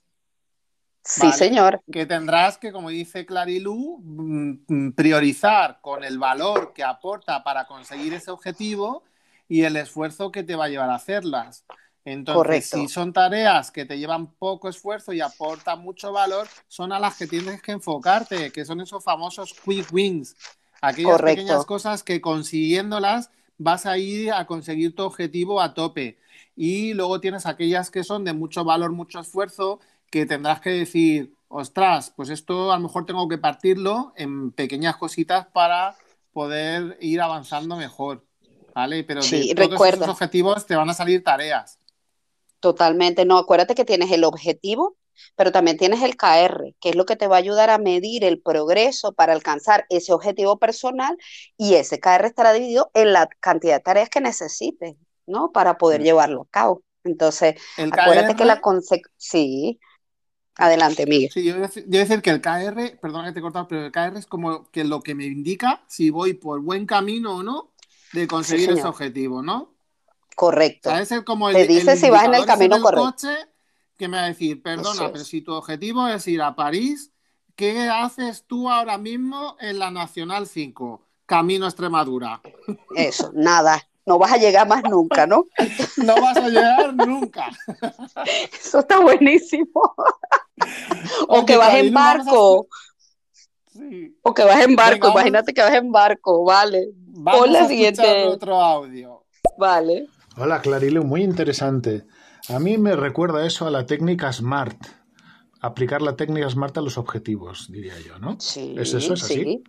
Sí, señor. Que tendrás que, como dice Clarilú, mm, priorizar con el valor que aporta para conseguir ese objetivo y el esfuerzo que te va a llevar a hacerlas. Entonces, si son tareas que te llevan poco esfuerzo y aportan mucho valor, son a las que tienes que enfocarte, que son esos famosos quick wins, aquellas pequeñas cosas que consiguiéndolas vas a ir a conseguir tu objetivo a tope. Y luego tienes aquellas que son de mucho valor, mucho esfuerzo, que tendrás que decir, ostras, pues esto a lo mejor tengo que partirlo en pequeñas cositas para poder ir avanzando mejor. ¿Vale? Pero de todos esos objetivos te van a salir tareas. Totalmente, no, acuérdate que tienes el objetivo, pero también tienes el KR, que es lo que te va a ayudar a medir el progreso para alcanzar ese objetivo personal y ese KR estará dividido en la cantidad de tareas que necesites, ¿no? Para poder llevarlo a cabo. Entonces, acuérdate que la consecuencia, sí, Adelante, Miguel. Sí, yo voy, a decir, yo voy a decir que el KR, perdona que te he cortado, pero el KR es como que lo que me indica si voy por buen camino o no de conseguir Sí, ese objetivo, ¿no? Correcto. Es el- como el, Te dice el si vas en el camino correcto. coche que me va a decir, perdona, es. pero si tu objetivo es ir a París, ¿qué haces tú ahora mismo en la Nacional 5? Camino a Extremadura. Eso, nada. No vas a llegar más nunca, ¿no? No vas a llegar nunca. Eso está buenísimo. O que vas en no a barco. Sí. O que vas en barco. Venga, vamos. Imagínate que vas en barco. Vale. Vamos Pon la a siguiente. otro audio. Vale. Hola Clarilu, muy interesante. A mí me recuerda eso a la técnica SMART. Aplicar la técnica SMART a los objetivos, diría yo, ¿no? Sí, ¿Es eso? ¿Es así? sí.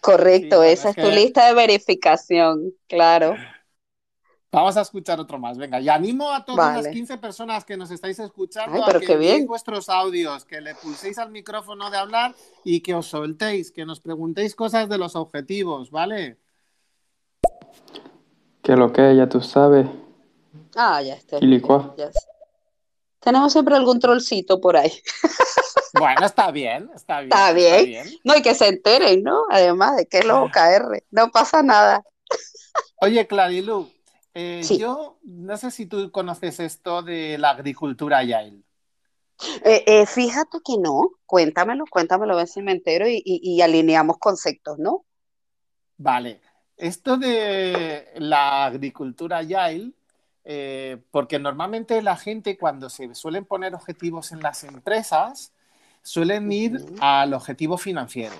Correcto, Sí, esa es tu lista de verificación, claro. Vamos a escuchar otro más. Venga, y animo a todas Vale. las 15 personas que nos estáis escuchando Ay, a que bien. vuestros audios, que le pulséis al micrófono de hablar y que os soltéis, que nos preguntéis cosas de los objetivos, ¿vale? Que lo que ya tú sabes. Ah, ya está. Ya sé. Tenemos siempre algún trollcito por ahí. Bueno, está bien, está bien. Está bien. No, y que se enteren, ¿no? Además de que es los OKR. No pasa nada. Oye, Clarilu, eh, Sí. yo no sé si tú conoces esto de la agricultura agile. Eh, eh, fíjate que no. Cuéntamelo, cuéntamelo, a ver si me entero y, y- y alineamos conceptos, ¿no? Vale, esto de la agricultura agile, eh, porque normalmente la gente cuando se suelen poner objetivos en las empresas, suelen ir al objetivo financiero.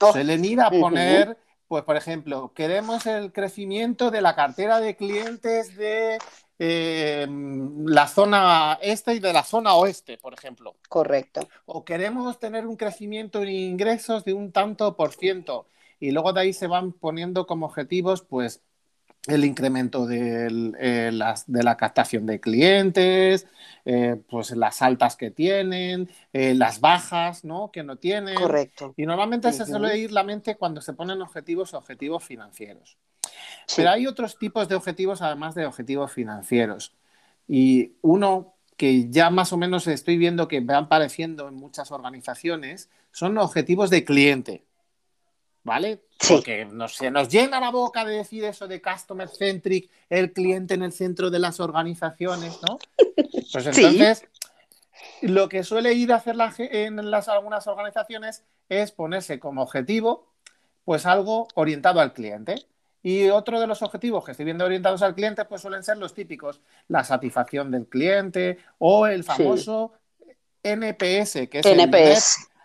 Oh, Suelen ir a poner, pues por ejemplo, queremos el crecimiento de la cartera de clientes de eh, la zona este y de la zona oeste, por ejemplo Correcto. o queremos tener un crecimiento en ingresos de un tanto por ciento y luego de ahí se van poniendo como objetivos pues el incremento del, eh, las- de la captación de clientes, eh, pues las altas que tienen, eh, las bajas ¿no? que no tienen. Correcto. Y normalmente se suele ir la mente cuando se ponen objetivos objetivos financieros. Sí. Pero hay otros tipos de objetivos además de objetivos financieros. Y uno que ya más o menos estoy viendo que van apareciendo en muchas organizaciones son objetivos de cliente. ¿Vale? Sí. Porque nos, se nos llena la boca de decir eso de customer centric, el cliente en el centro de las organizaciones, ¿no? Pues Sí. entonces, lo que suele ir a hacer la en las, algunas organizaciones es ponerse como objetivo, pues algo orientado al cliente. Y otro de los objetivos que estoy viendo orientados al cliente, pues suelen ser los típicos, la satisfacción del cliente o el famoso NPS, que es el Net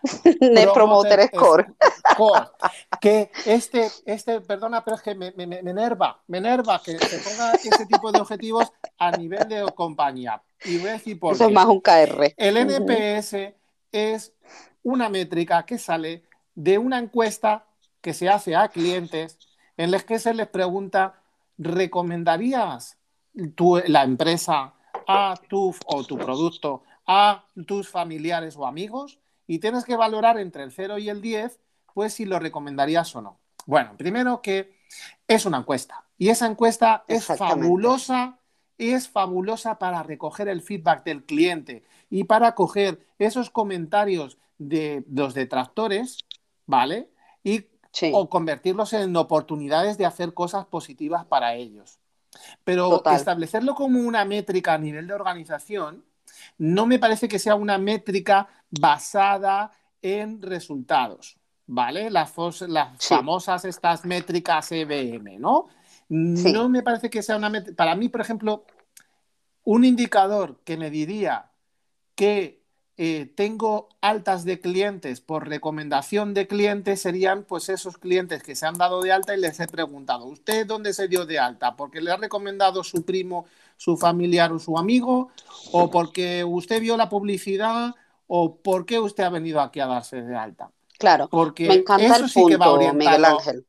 Net Promoter Score. Score. Que este, este, perdona, pero es que me, me, me enerva, me enerva que se ponga ese tipo de objetivos a nivel de compañía. Y voy a decir por Eso es más un KR. El. NPS es una métrica que sale de una encuesta que se hace a clientes en las que se les pregunta, ¿recomendarías tu, la empresa a tu o tu producto a tus familiares o amigos? Y tienes que valorar entre el 0 y el 10, pues si lo recomendarías o no. Bueno, primero que es una encuesta y esa encuesta es fabulosa es fabulosa para recoger el feedback del cliente y para coger esos comentarios de los detractores, ¿vale? Y Sí. o convertirlos en oportunidades de hacer cosas positivas para ellos. Pero Total. establecerlo como una métrica a nivel de organización no me parece que sea una métrica basada en resultados, ¿vale? Las, fos- las Sí. famosas estas métricas EBM, ¿no? Sí. No me parece que sea una métrica. Para mí, por ejemplo, un indicador que me diría que eh, tengo altas de clientes por recomendación de clientes serían pues esos clientes que se han dado de alta y les he preguntado, ¿usted dónde se dio de alta? ¿Porque le ha recomendado su primo, su familiar o su amigo? ¿O porque usted vio la publicidad? ¿O por qué usted ha venido aquí a darse de alta? Claro. Porque Me encanta eso el sí que va orientado Miguel Ángel.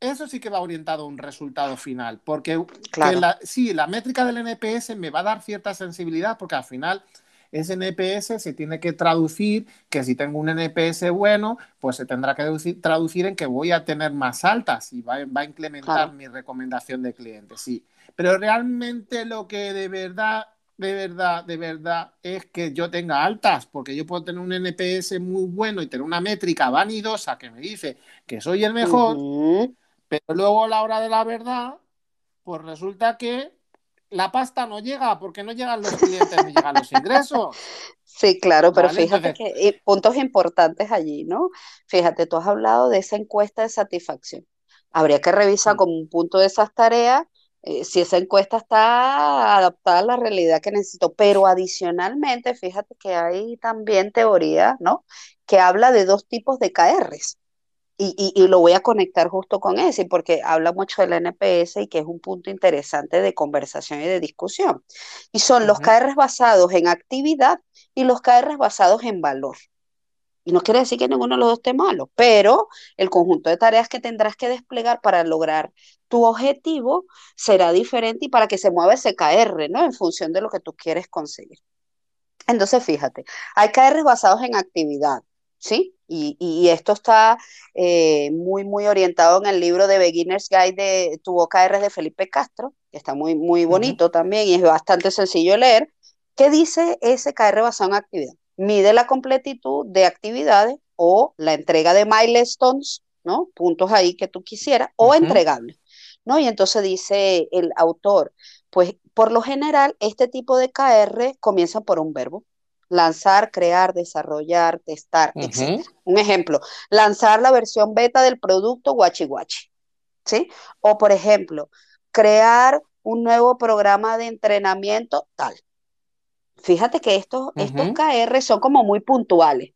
eso sí que va orientado a un resultado final, porque que Claro. la- sí, la métrica del NPS me va a dar cierta sensibilidad, porque al final ese NPS se tiene que traducir, que si tengo un NPS bueno, pues se tendrá que traducir, traducir en que voy a tener más altas y va, va a implementar Claro. mi recomendación de clientes, sí. Pero realmente lo que de verdad de verdad, de verdad, es que yo tenga altas, porque yo puedo tener un NPS muy bueno y tener una métrica vanidosa que me dice que soy el mejor, pero luego a la hora de la verdad, pues resulta que la pasta no llega porque no llegan los clientes ni llegan los ingresos. Sí, claro, pero fíjate que puntos importantes allí, ¿no? Fíjate, tú has hablado de esa encuesta de satisfacción. Habría que revisar como un punto de esas tareas eh, si esa encuesta está adaptada a la realidad que necesito. Pero adicionalmente, fíjate que hay también teoría, ¿no? Que habla de dos tipos de KRs. Y, y, lo voy a conectar justo con ese, porque habla mucho del NPS y que es un punto interesante de conversación y de discusión. Y son los KRs basados en actividad y los KRs basados en valor. Y no quiere decir que ninguno de los dos esté malo, pero el conjunto de tareas que tendrás que desplegar para lograr tu objetivo será diferente y para que se mueva ese KR, ¿no? En función de lo que tú quieres conseguir. Entonces, fíjate, hay KRs basados en actividad, ¿sí? Y, esto está eh, muy, muy orientado en el libro de Beginner's Guide de Tu OKR de Felipe Castro, que está muy, muy bonito también y es bastante sencillo de leer. ¿Qué dice ese KR basado en actividad? Mide la completitud de actividades o la entrega de milestones, ¿no? Puntos ahí que tú quisieras, o entregables, ¿no? Y entonces dice el autor, pues por lo general este tipo de KR comienza por un verbo lanzar, crear, desarrollar, testar, etc. Un ejemplo, lanzar la versión beta del producto Guachi Guachi, ¿sí? O por ejemplo, crear un nuevo programa de entrenamiento tal. Fíjate que estos, estos KR son como muy puntuales.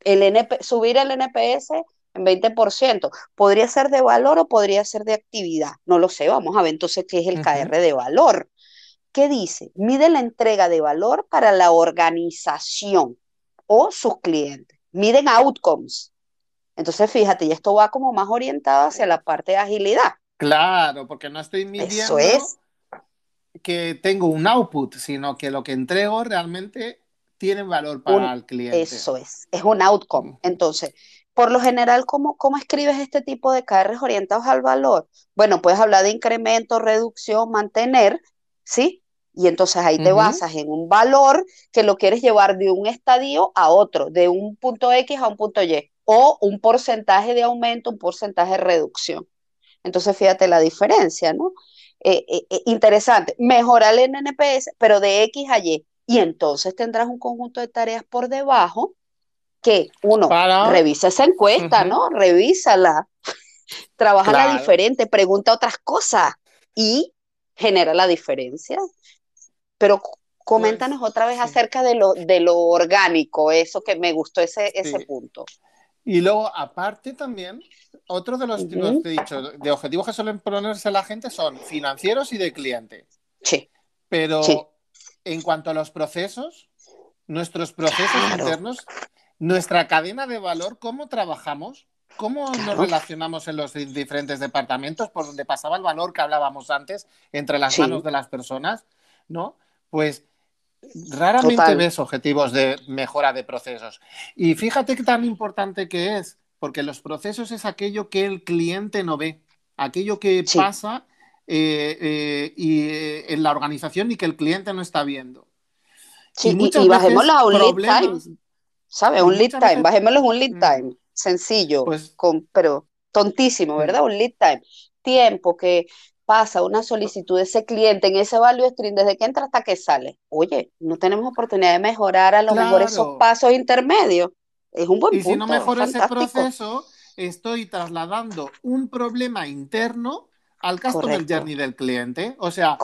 El NP, subir el NPS en 20%. Podría ser de valor o podría ser de actividad. No lo sé, vamos a ver entonces qué es el KR de valor. ¿Qué dice? Mide la entrega de valor para la organización o sus clientes. Miden outcomes. Entonces, fíjate, y esto va como más orientado hacia la parte de agilidad. Claro, porque no estoy midiendo es. Que tengo un output, sino que lo que entrego realmente tiene valor para el cliente. Eso es, es un outcome. Entonces, por lo general, ¿cómo, ¿cómo escribes este tipo de KRs orientados al valor? Bueno, puedes hablar de incremento, reducción, mantener, ¿sí? Y entonces ahí te basas en un valor que lo quieres llevar de un estadio a otro, de un punto X a un punto Y, o un porcentaje de aumento, un porcentaje de reducción. Entonces, fíjate la diferencia, ¿no? Eh, eh, eh, interesante, mejorar el NPS, pero de X a Y. Y entonces tendrás un conjunto de tareas por debajo que uno revisa esa encuesta, ¿no? Revísala, trabaja la diferente, pregunta otras cosas y genera la diferencia. Pero coméntanos pues, otra vez acerca de lo, de lo orgánico, eso que me gustó ese, ese punto. Y luego, aparte también, otro de los, dicho, de objetivos que suelen ponerse la gente son financieros y de cliente. Sí. Pero en cuanto a los procesos, nuestros procesos internos, nuestra cadena de valor, cómo trabajamos, cómo nos relacionamos en los diferentes departamentos por donde pasaba el valor que hablábamos antes entre las manos de las personas, ¿no? pues raramente ves objetivos de mejora de procesos. Y fíjate qué tan importante que es, porque los procesos es aquello que el cliente no ve, aquello que pasa eh, eh, y, eh, en la organización y que el cliente no está viendo. Sí, y, bajémoslo a un lead time, ¿sabes? Un lead time, bajémoslo un lead mm. time, sencillo, pues con, pero tontísimo, ¿verdad? Un lead time. Tiempo que pasa una solicitud de ese cliente en ese value stream desde que entra hasta que sale. Oye, no tenemos oportunidad de mejorar a lo mejor esos pasos intermedios. Es un buen punto. Y si no mejoro ese proceso, estoy trasladando un problema interno al customer journey del cliente. O sea,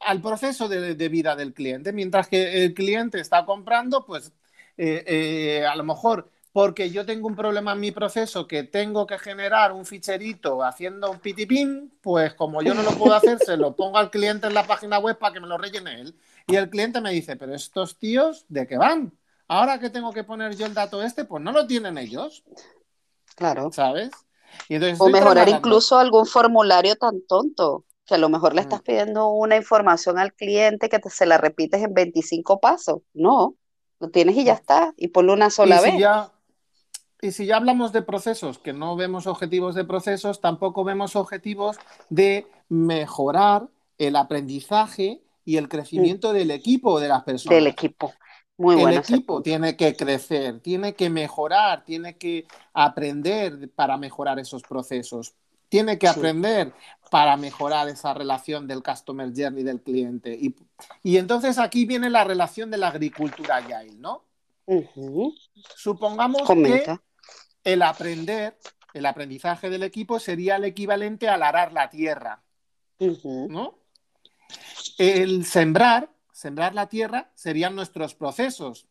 al proceso de, vida del cliente. Mientras que el cliente está comprando, pues eh, eh, a lo mejor porque yo tengo un problema en mi proceso que tengo que generar un ficherito haciendo un pitipin, pues como yo no lo puedo hacer, se lo pongo al cliente en la página web para que me lo rellene él. Y el cliente me dice, pero estos tíos, ¿de qué van? Ahora que tengo que poner yo el dato este, pues no lo tienen ellos. Claro. ¿Sabes? o mejorar incluso algún formulario tan tonto, que a lo mejor le estás pidiendo una información al cliente que te, se la repites en 25 pasos. No, lo tienes y ya está, y ponlo una sola vez. Y si ya hablamos de procesos, que no vemos objetivos de procesos, tampoco vemos objetivos de mejorar el aprendizaje y el crecimiento del equipo de las personas. Del equipo. Muy el equipo tiene que crecer, tiene que mejorar, tiene que aprender para mejorar esos procesos, tiene que Sí. aprender para mejorar esa relación del customer journey del cliente. Y, y entonces aquí viene la relación de la agricultura agile, ¿no? Supongamos Comenta. que el aprender, el aprendizaje del equipo sería el equivalente al arar la tierra. ¿no? El sembrar, sembrar la tierra serían nuestros procesos.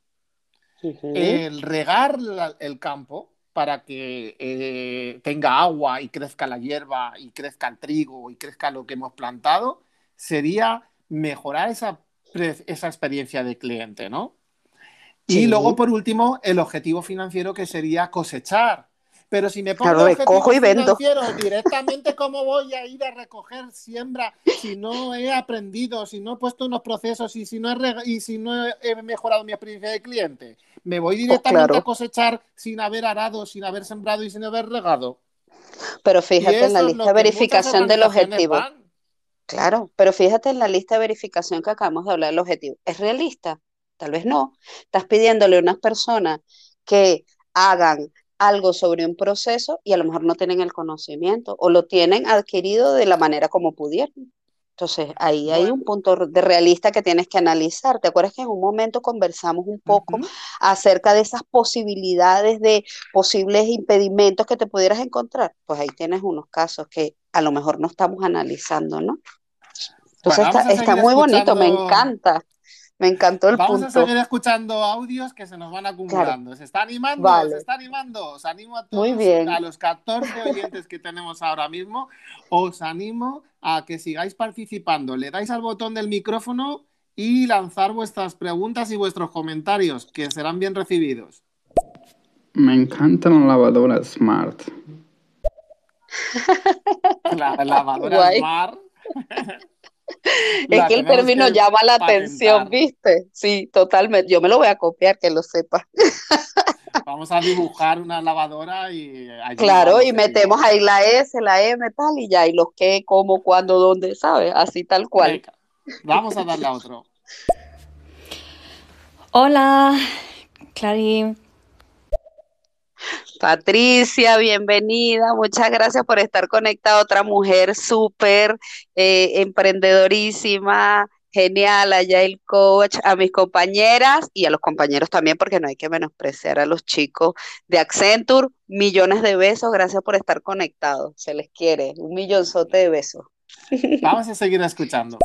El regar la- el campo para que eh, tenga agua y crezca la hierba y crezca el trigo y crezca lo que hemos plantado sería mejorar esa, esa experiencia de cliente, ¿no? Y luego, por último, el objetivo financiero que sería cosechar. Pero si me pongo Claro, recojo y vendo. directamente, ¿cómo voy a ir a recoger siembra si no he aprendido, si no he puesto unos procesos y si no he, y si no he, mejorado mi experiencia de cliente? ¿Me voy directamente claro. a cosechar sin haber arado, sin haber sembrado y sin haber regado? Pero fíjate en la lista de verificación del objetivo. van. Claro, pero fíjate en la lista de verificación que acabamos de hablar del objetivo. ¿Es realista? Tal vez no. Estás pidiéndole a unas personas que hagan algo sobre un proceso y a lo mejor no tienen el conocimiento o lo tienen adquirido de la manera como pudieron. Entonces, ahí hay un punto de realista que tienes que analizar. ¿Te acuerdas que en un momento conversamos un poco acerca de esas posibilidades de posibles impedimentos que te pudieras encontrar? Pues ahí tienes unos casos que a lo mejor no estamos analizando, ¿no? Entonces Bueno, está, muy bonito, me encanta, me encantó el Vamos a seguir escuchando audios que se nos van acumulando. ¿Se está animando? Vale. ¿Se está animando? Os animo a Muy todos, bien. a los 14 oyentes que tenemos ahora mismo, os animo a que sigáis participando. Le dais al botón del micrófono y lanzar vuestras preguntas y vuestros comentarios, que serán bien recibidos. Me encantan las lavadoras Smart. La lavadora Guay. Smart. Es la que el término que llama la atención. ¿viste? Sí, totalmente. Yo me lo voy a copiar, que lo sepa. Vamos a dibujar una lavadora y allí Claro, y metemos ahí la S, la M, tal, y ya, y los qué, cómo, cuándo, dónde, ¿sabes? Así tal cual. Venga, vamos a darle a otro. Hola, Clary. Patricia, bienvenida. Muchas gracias por estar conectada. Otra mujer súper eh, emprendedorísima, genial, allá el coach, a mis compañeras y a los compañeros también, porque no hay que menospreciar a los chicos de Accenture. Millones de besos. Gracias por estar conectados. Se les quiere. Un millonzote de besos. Vamos a seguir escuchando.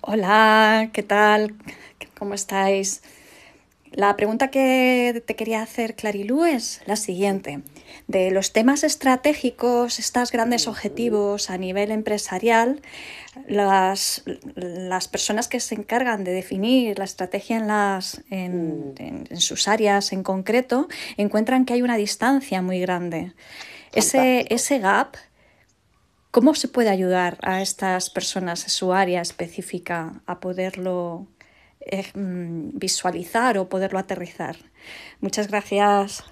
Hola, ¿qué tal? ¿Cómo estáis? La pregunta que te quería hacer, Clarilú, es la siguiente. De los temas estratégicos, estos grandes objetivos a nivel empresarial, las, las personas que se encargan de definir la estrategia en, las, en, en- en sus áreas en concreto encuentran que hay una distancia muy grande. Ese, ese gap, ¿cómo se puede ayudar a estas personas en su área específica a poderlo eh, mm, visualizar o poderlo aterrizar? Muchas gracias.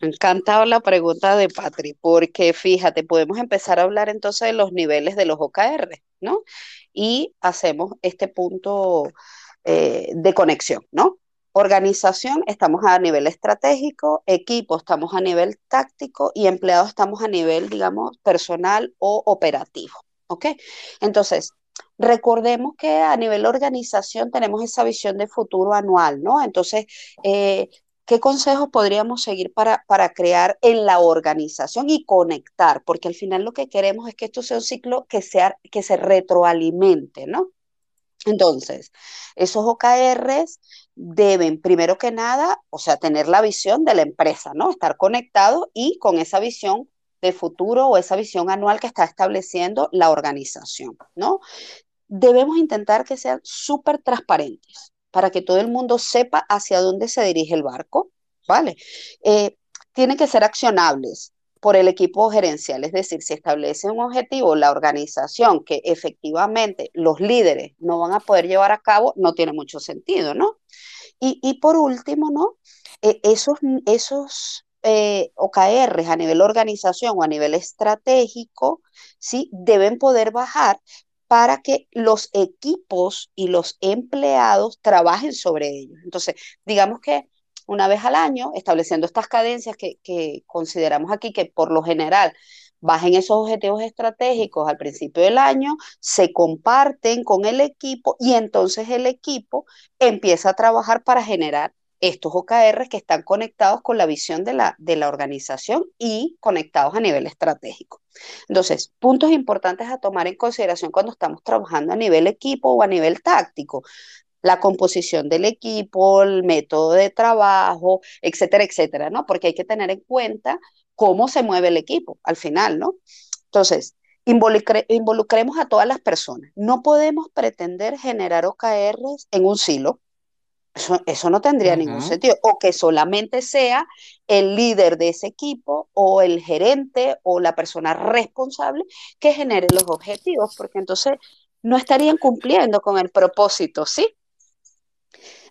Me encantado la pregunta de Patri, porque fíjate, podemos empezar a hablar entonces de los niveles de los OKR, ¿no? Y hacemos este punto eh, de conexión, ¿no? Organización, estamos a nivel estratégico, equipo, estamos a nivel táctico y empleados estamos a nivel, digamos, personal o operativo, ¿ok? Entonces, recordemos que a nivel organización tenemos esa visión de futuro anual, ¿no? Entonces, eh, ¿Qué consejos podríamos seguir para, para crear en la organización y conectar? Porque al final lo que queremos es que esto sea un ciclo que, sea, que se retroalimente, ¿no? Entonces, esos OKRs deben, primero que nada, o sea, tener la visión de la empresa, ¿no? Estar conectados y con esa visión de futuro o esa visión anual que está estableciendo la organización, ¿no? Debemos intentar que sean súper transparentes para que todo el mundo sepa hacia dónde se dirige el barco, ¿vale? Eh, tienen que ser accionables por el equipo gerencial, es decir, si establece un objetivo la organización que efectivamente los líderes no van a poder llevar a cabo, no tiene mucho sentido, ¿no? Y, por último, ¿no? Eh, esos esos eh, OKRs a nivel organización o a nivel estratégico, ¿sí? Deben poder bajar para que los equipos y los empleados trabajen sobre ellos. Entonces, digamos que una vez al año, estableciendo estas cadencias que, consideramos aquí que por lo general bajen esos objetivos estratégicos al principio del año, se comparten con el equipo y entonces el equipo empieza a trabajar para generar estos OKRs que están conectados con la visión de la, de la organización y conectados a nivel estratégico. Entonces, puntos importantes a tomar en consideración cuando estamos trabajando a nivel equipo o a nivel táctico la composición del equipo, el método de trabajo, etcétera, etcétera, ¿no? Porque hay que tener en cuenta cómo se mueve el equipo al final, ¿no? Entonces, involucremos a todas las personas. No podemos pretender generar OKRs en un silo. Eso, no tendría ningún sentido. O que solamente sea el líder de ese equipo o el gerente o la persona responsable que genere los objetivos, porque entonces no estarían cumpliendo con el propósito, ¿sí?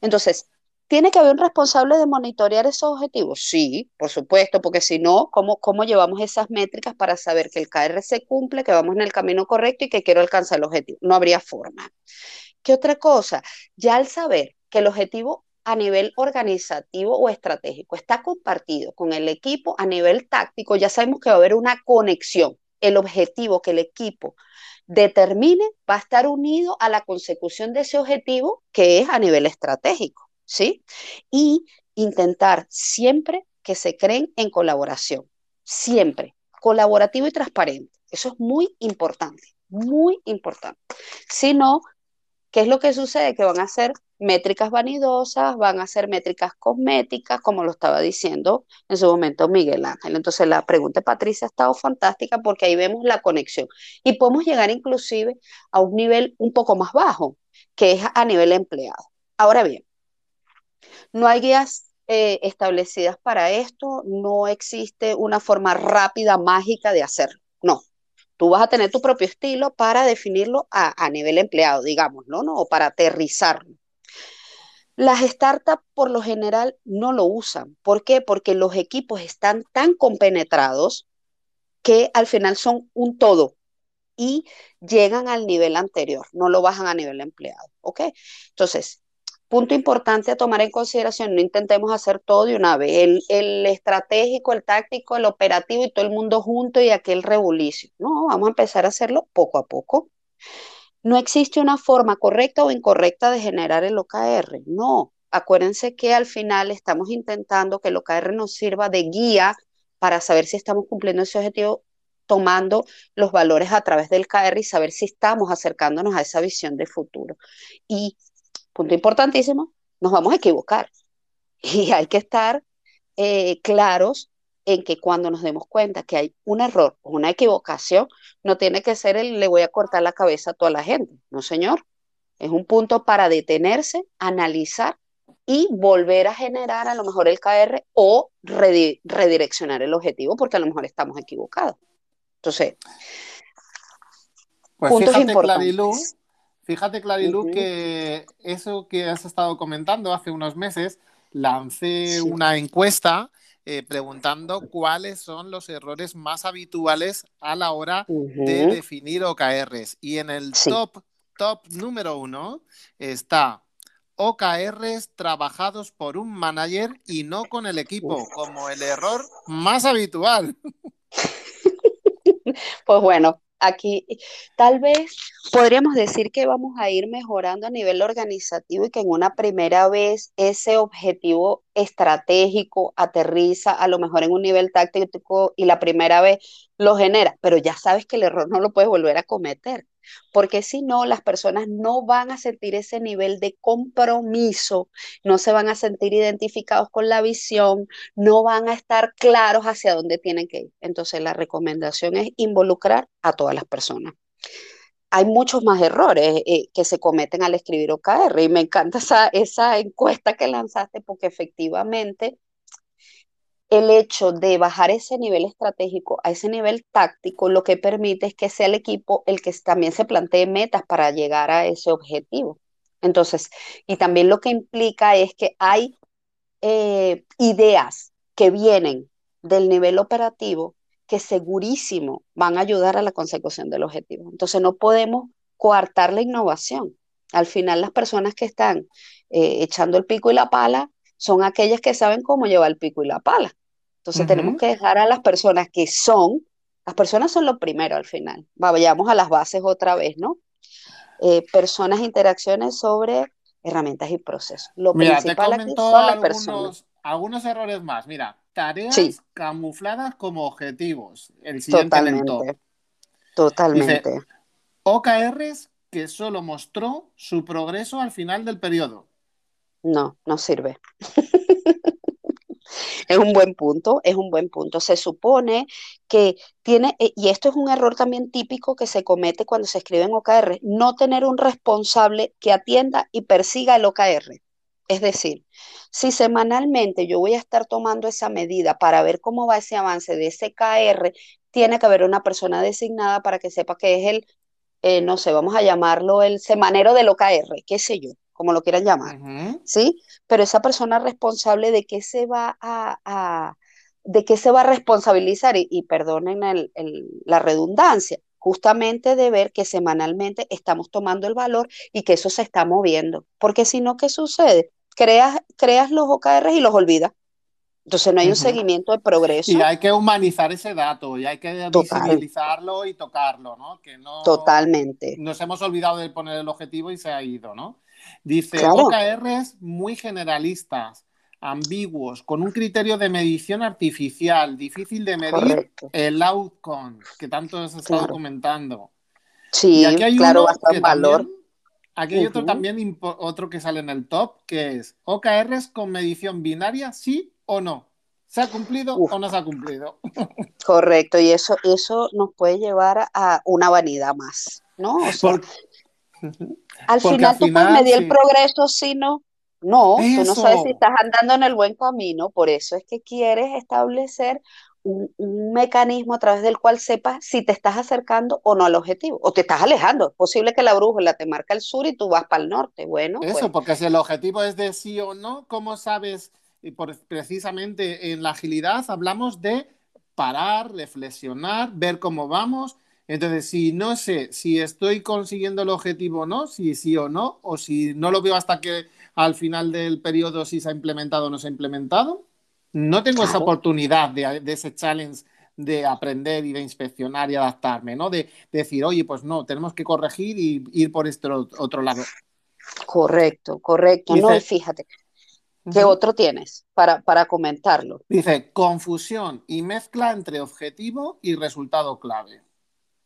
Entonces, ¿tiene que haber un responsable de monitorear esos objetivos? Sí, por supuesto, porque si no, ¿cómo, ¿cómo llevamos esas métricas para saber que el KR se cumple, que vamos en el camino correcto y que quiero alcanzar el objetivo? No habría forma. ¿Qué otra cosa? Ya al saber que el objetivo a nivel organizativo o estratégico está compartido con el equipo a nivel táctico, ya sabemos que va a haber una conexión. El objetivo que el equipo determine va a estar unido a la consecución de ese objetivo que es a nivel estratégico, ¿sí? Y intentar siempre que se creen en colaboración, siempre, colaborativo y transparente. Eso es muy importante, muy importante. Si no, ¿qué es lo que sucede? Que van a ser métricas vanidosas, van a ser métricas cosméticas, como lo estaba diciendo en su momento Miguel Ángel. Entonces la pregunta de Patricia ha estado fantástica porque ahí vemos la conexión y podemos llegar inclusive a un nivel un poco más bajo, que es a nivel empleado. Ahora bien, no hay guías eh, establecidas para esto, no existe una forma rápida, mágica de hacerlo. No, tú vas a tener tu propio estilo para definirlo a, nivel empleado, digamos, ¿no? O para aterrizarlo. Las startups por lo general no lo usan. ¿Por qué? Porque los equipos están tan compenetrados que al final son un todo y llegan al nivel anterior, no lo bajan a nivel empleado. ¿Ok? Entonces, punto importante a tomar en consideración, no intentemos hacer todo de una vez, el, estratégico, el táctico, el operativo y todo el mundo junto y aquel rebulicio. No, vamos a empezar a hacerlo poco a poco. No existe una forma correcta o incorrecta de generar el OKR. No, acuérdense que al final estamos intentando que el OKR nos sirva de guía para saber si estamos cumpliendo ese objetivo tomando los valores a través del KR y saber si estamos acercándonos a esa visión de futuro. Y, punto importantísimo, nos vamos a equivocar. Y hay que estar eh, claros en que cuando nos demos cuenta que hay un error o una equivocación, no tiene que ser el le voy a cortar la cabeza a toda la gente. No, señor. Es un punto para detenerse, analizar y volver a generar a lo mejor el KR o redireccionar el objetivo porque a lo mejor estamos equivocados. Entonces, pues fíjate, Clarilú, fíjate, Clarilú, que eso que has estado comentando hace unos meses, lancé una encuesta eh, preguntando cuáles son los errores más habituales a la hora de definir OKRs. Y en el top, top número uno está OKRs trabajados por un manager y no con el equipo, como el error más habitual. Pues bueno, aquí tal vez podríamos decir que vamos a ir mejorando a nivel organizativo y que en una primera vez ese objetivo estratégico aterriza a lo mejor en un nivel táctico y la primera vez lo genera, pero ya sabes que el error no lo puedes volver a cometer porque si no, las personas no van a sentir ese nivel de compromiso, no se van a sentir identificados con la visión, no van a estar claros hacia dónde tienen que ir. Entonces, la recomendación es involucrar a todas las personas. Hay muchos más errores eh, que se cometen al escribir OKR y me encanta esa, esa encuesta que lanzaste porque efectivamente el hecho de bajar ese nivel estratégico a ese nivel táctico, lo que permite es que sea el equipo el que también se plantee metas para llegar a ese objetivo. Entonces, y también lo que implica es que hay eh, ideas que vienen del nivel operativo que segurísimo van a ayudar a la consecución del objetivo. Entonces, no podemos coartar la innovación. Al final las personas que están eh, echando el pico y la pala son aquellas que saben cómo llevar el pico y la pala. Entonces tenemos que dejar a las personas que son, las personas son lo primero al final. Vayamos a las bases otra vez, ¿no? Eh, personas, interacciones sobre herramientas y procesos. Lo principal aquí son las personas. Algunos errores más. Mira, tareas camufladas como objetivos. El siguiente Totalmente. Totalmente. OKRs que solo mostró su progreso al final del periodo. No, no sirve. es un buen punto, es un buen punto. Se supone que tiene, eh, y esto es un error también típico que se comete cuando se escribe en OKR, no tener un responsable que atienda y persiga el OKR. Es decir, si semanalmente yo voy a estar tomando esa medida para ver cómo va ese avance de ese KR, tiene que haber una persona designada para que sepa que es el, eh, no sé, vamos a llamarlo el semanero del OKR, qué sé yo como lo quieran llamar, ¿sí? Pero esa persona responsable de qué se va a, de qué se va a responsabilizar, y, perdonen la redundancia, justamente de ver que semanalmente estamos tomando el valor y que eso se está moviendo, porque si no, ¿qué sucede? Creas, creas los OKRs y los olvidas. Entonces no hay un seguimiento de progreso. Y hay que humanizar ese dato y hay que visibilizarlo y tocarlo, ¿no? Que no Totalmente. Nos hemos olvidado de poner el objetivo y se ha ido, ¿no? Dice, OKRs muy generalistas, ambiguos, con un criterio de medición artificial, difícil de medir el outcome, que tanto has estado comentando. Sí, claro, bastante valor. aquí hay otro también, otro que sale en el top, que es OKRs con medición binaria, sí o no. ¿Se ha cumplido o no se ha cumplido? Correcto, y eso, eso nos puede llevar a una vanidad más, ¿no? Al final, tú puedes medir el progreso, si no, no, tú no sabes si estás andando en el buen camino, por eso es que quieres establecer un, mecanismo a través del cual sepas si te estás acercando o no al objetivo, o te estás alejando. Es posible que la brújula te marca el sur y tú vas para el norte. Bueno, eso, pues porque si el objetivo es de sí o no, ¿cómo sabes? Y por, precisamente en la agilidad hablamos de parar, reflexionar, ver cómo vamos entonces, si no sé si estoy consiguiendo el objetivo o no, si sí o no, o si no lo veo hasta que al final del periodo si se ha implementado o no se ha implementado, no tengo esa oportunidad de, ese challenge de aprender y de inspeccionar y adaptarme, ¿no? De, decir, oye, pues no, tenemos que corregir y ir por este otro lado. Correcto, correcto. no, fíjate, ¿qué otro tienes para, para comentarlo? Dice, confusión y mezcla entre objetivo y resultado clave.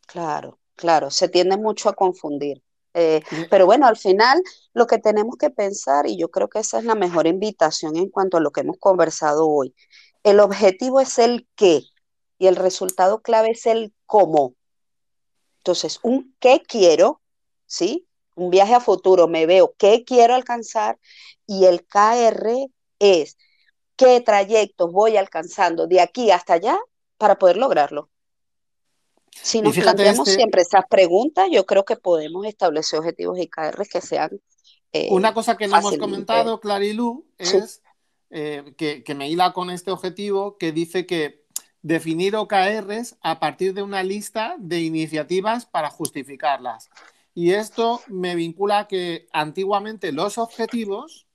Claro, claro, se tiende mucho a confundir. Eh, pero bueno, al final lo que tenemos que pensar, y yo creo que esa es la mejor invitación en cuanto a lo que hemos conversado hoy, el objetivo es el qué y el resultado clave es el cómo. Entonces, un qué quiero, ¿sí? Un viaje a futuro, me veo qué quiero alcanzar y el KR es qué trayectos voy alcanzando de aquí hasta allá para poder lograrlo. Si nos planteamos este siempre esas preguntas, yo creo que podemos establecer objetivos IKR que sean. Eh, una cosa que no hemos comentado, Clarilu, es eh, que, me hila con este objetivo que dice que definir OKRs a partir de una lista de iniciativas para justificarlas. Y esto me vincula a que antiguamente los objetivos,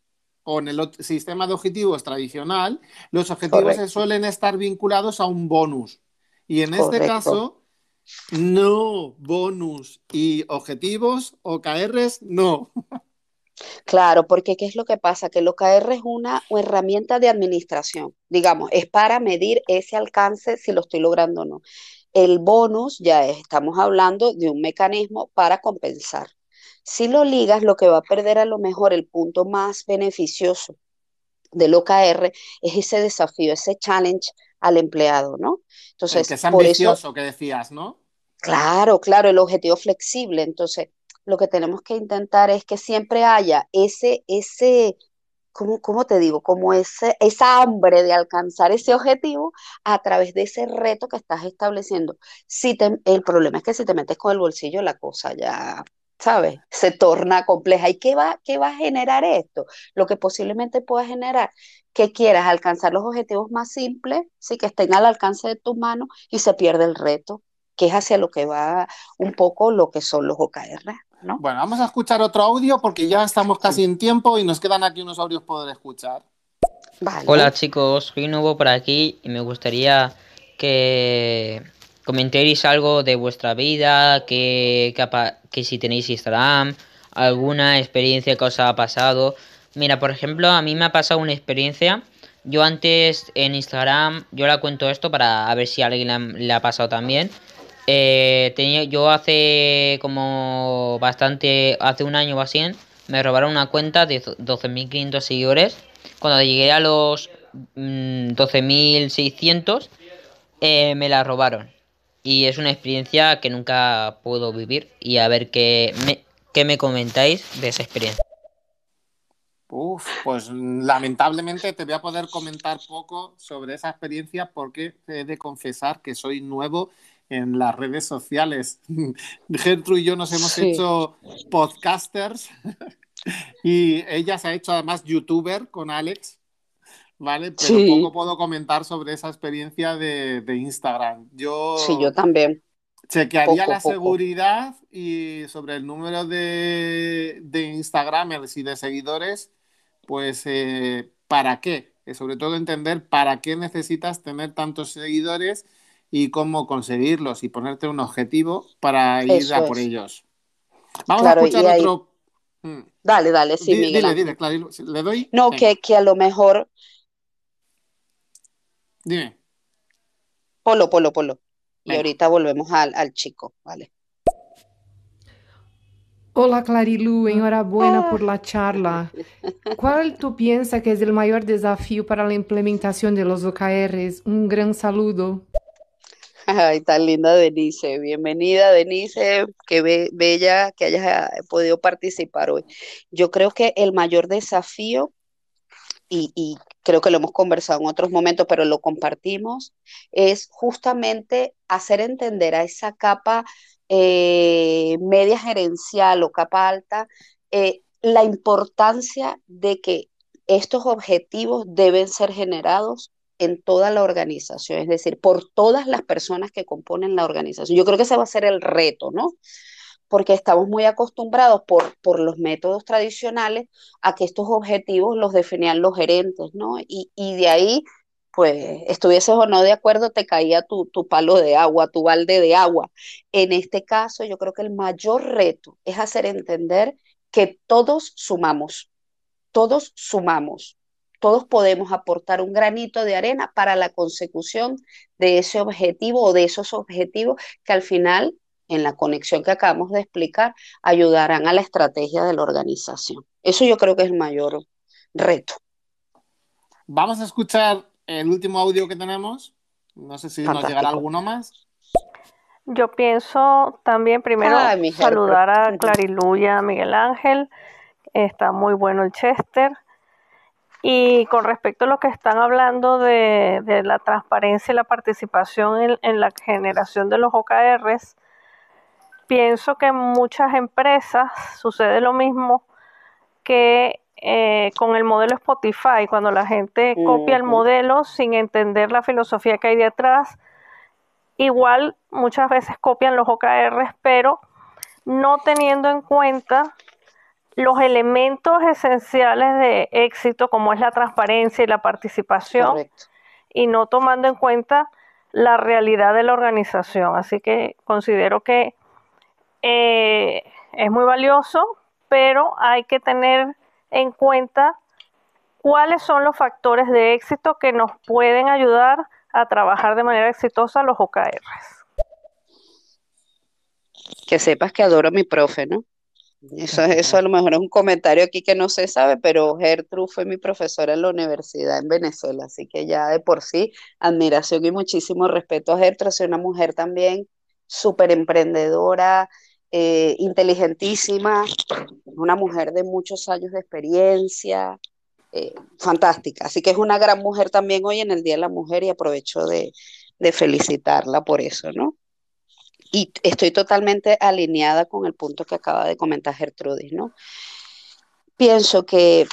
o en el sistema de objetivos tradicional, los objetivos se suelen estar vinculados a un bonus. Y en este caso, no, bonus y objetivos, OKRs, no. Claro, porque ¿qué es lo que pasa? Que el OKR es una herramienta de administración, digamos, es para medir ese alcance si lo estoy logrando o no. El bonus ya estamos hablando de un mecanismo para compensar. Si lo ligas, lo que va a perder a lo mejor el punto más beneficioso del OKR es ese desafío, ese challenge al empleado, ¿no? Entonces, que es ambicioso que decías, ¿no? Claro, claro, el objetivo flexible. Entonces, lo que tenemos que intentar es que siempre haya ese, ese, ¿cómo, cómo te digo? Como ese, esa hambre de alcanzar ese objetivo a través de ese reto que estás estableciendo. Si el problema es que si te metes con el bolsillo, la cosa ya, ¿sabes? Se torna compleja. ¿Y qué va, qué va a generar esto? Lo que posiblemente pueda generar que quieras alcanzar los objetivos más simples, sí, que estén al alcance de tus manos y se pierde el reto, que es hacia lo que va un poco lo que son los OKR. ¿no? Bueno, vamos a escuchar otro audio porque ya estamos casi en tiempo y nos quedan aquí unos audios por escuchar. Vale. Hola chicos, soy nuevo por aquí y me gustaría que comentéis algo de vuestra vida, que, que, si tenéis Instagram, alguna experiencia que os ha pasado. Mira, por ejemplo, a mí me ha pasado una experiencia. Yo antes en Instagram, yo la cuento esto para ver si a alguien le ha, pasado también. Eh, tenía, yo hace como bastante, hace un año o así, me robaron una cuenta de 12.500 seguidores. Cuando llegué a los 12.600, mm, eh, me la robaron. Y es una experiencia que nunca puedo vivir. Y a ver qué me, qué me comentáis de esa experiencia. Uf, pues lamentablemente te voy a poder comentar poco sobre esa experiencia porque he de confesar que soy nuevo en las redes sociales. Gertrude y yo nos hemos hecho podcasters y ella se ha hecho además youtuber con Alex, ¿vale? Pero poco puedo comentar sobre esa experiencia de, Instagram. Yo, sí, yo también. Chequearía la seguridad y sobre el número de, de Instagramers y de seguidores pues eh, ¿para qué? sobre todo entender para qué necesitas tener tantos seguidores y cómo conseguirlos y ponerte un objetivo para ir a por ellos. Vamos a escuchar otro. Mm. Dale, dale, sí, Miguel. Dile, dile, ¿le doy? No, que, que, a lo mejor. Dime. Polo, polo, polo. Y ahorita volvemos al, al chico, ¿vale? Hola Clarilu, enhorabuena por la charla. ¿Cuál tú piensas que es el mayor desafío para la implementación de los OKRs? Un gran saludo. Ay, tan linda Denise. Bienvenida Denise, qué bella que hayas podido participar hoy. Yo creo que el mayor desafío, y, creo que lo hemos conversado en otros momentos, pero lo compartimos, es justamente hacer entender a esa capa eh, media gerencial o capa alta, eh, la importancia de que estos objetivos deben ser generados en toda la organización, es decir, por todas las personas que componen la organización. Yo creo que ese va a ser el reto, ¿no? Porque estamos muy acostumbrados por, por los métodos tradicionales a que estos objetivos los definían los gerentes, ¿no? Y, y de ahí pues estuvieses o no de acuerdo, te caía tu, tu, palo de agua, tu balde de agua. En este caso, yo creo que el mayor reto es hacer entender que todos sumamos, todos sumamos, todos podemos aportar un granito de arena para la consecución de ese objetivo o de esos objetivos que al final, en la conexión que acabamos de explicar, ayudarán a la estrategia de la organización. Eso yo creo que es el mayor reto. Vamos a escuchar el último audio que tenemos. No sé si nos llegará alguno más. Yo pienso también primero saludar a Clarilu y a Miguel Ángel. Está muy bueno el Chester. Y con respecto a lo que están hablando de, la transparencia y la participación en, en, la generación de los OKRs, pienso que en muchas empresas sucede lo mismo que eh, con el modelo Spotify, cuando la gente copia el modelo sin entender la filosofía que hay detrás, igual muchas veces copian los OKRs, pero no teniendo en cuenta los elementos esenciales de éxito, como es la transparencia y la participación, y no tomando en cuenta la realidad de la organización. Así que considero que eh, es muy valioso, pero hay que tener en cuenta cuáles son los factores de éxito que nos pueden ayudar a trabajar de manera exitosa los OKRs. Que sepas que adoro a mi profe, ¿no? Eso, eso a lo mejor es un comentario aquí que no se sabe, pero Gertrude fue mi profesora en la universidad en Venezuela, así que ya de por sí, admiración y muchísimo respeto a Gertrude, es una mujer también súper emprendedora, eh, inteligentísima, una mujer de muchos años de experiencia, eh, fantástica. Así que es una gran mujer también hoy en el Día de la Mujer y aprovecho de, felicitarla por eso, ¿no? Y estoy totalmente alineada con el punto que acaba de comentar Gertrudis, ¿no? Pienso que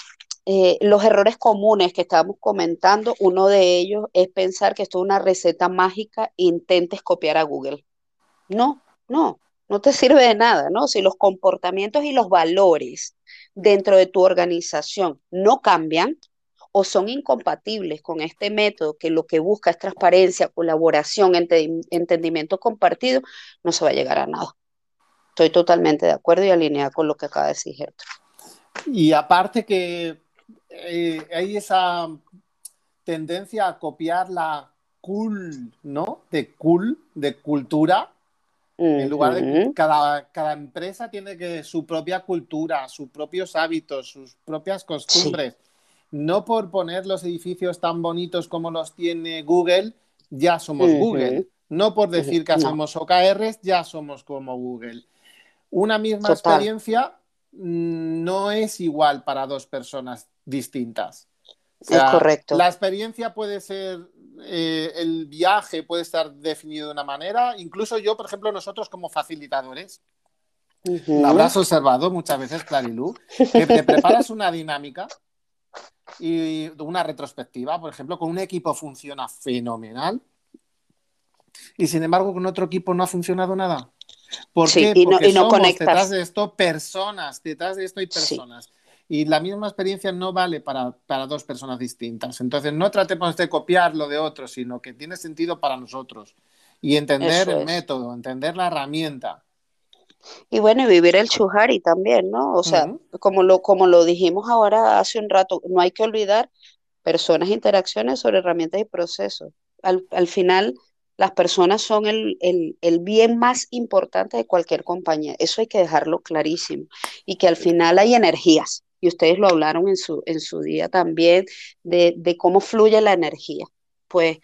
eh, los errores comunes que estábamos comentando, uno de ellos es pensar que esto es una receta mágica e intentes copiar a Google. No, no, no te sirve de nada, ¿no? Si los comportamientos y los valores dentro de tu organización no cambian o son incompatibles con este método que lo que busca es transparencia, colaboración, entendimiento compartido, no se va a llegar a nada. Estoy totalmente de acuerdo y alineada con lo que acaba de decir Gertrude. Y aparte que eh, hay esa tendencia a copiar la cool, ¿no? De cool, de cultura, en lugar de cada, cada empresa tiene que su propia cultura, sus propios hábitos, sus propias costumbres. No por poner los edificios tan bonitos como los tiene Google, ya somos Google. No por decir que hacemos OKRs, ya somos como Google. Una misma experiencia mm, no es igual para dos personas distintas. es correcto. La experiencia puede ser eh, el viaje puede estar definido de una manera. Incluso yo, por ejemplo, nosotros como facilitadores, habrás observado muchas veces, Clarilú, que te preparas una dinámica y una retrospectiva, por ejemplo, con un equipo funciona fenomenal y sin embargo con otro equipo no ha funcionado nada. ¿Por qué? Porque somos detrás de esto personas, detrás de esto hay personas y la misma experiencia no vale para, dos personas distintas. Entonces, no tratemos de copiar lo de otros, sino que tiene sentido para nosotros. Y entender el método, entender la herramienta. Y bueno, y vivir el chuhari también, ¿no? O sea, como, lo, como lo dijimos ahora hace un rato, no hay que olvidar personas, interacciones sobre herramientas y procesos. Al, final, las personas son el, el, bien más importante de cualquier compañía. Eso hay que dejarlo clarísimo. Y que al final hay energías y ustedes lo hablaron en su, en su día también, de, cómo fluye la energía. Pues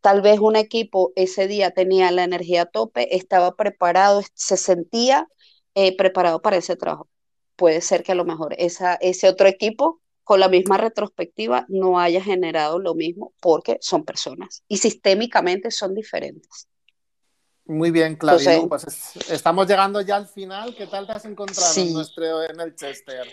tal vez un equipo ese día tenía la energía a tope, estaba preparado, se sentía eh, preparado para ese trabajo. Puede ser que a lo mejor esa, ese otro equipo con la misma retrospectiva no haya generado lo mismo porque son personas y sistémicamente son diferentes. Muy bien, Claudio. pues estamos llegando ya al final. ¿Qué tal te has encontrado en, nuestro, en el Chester?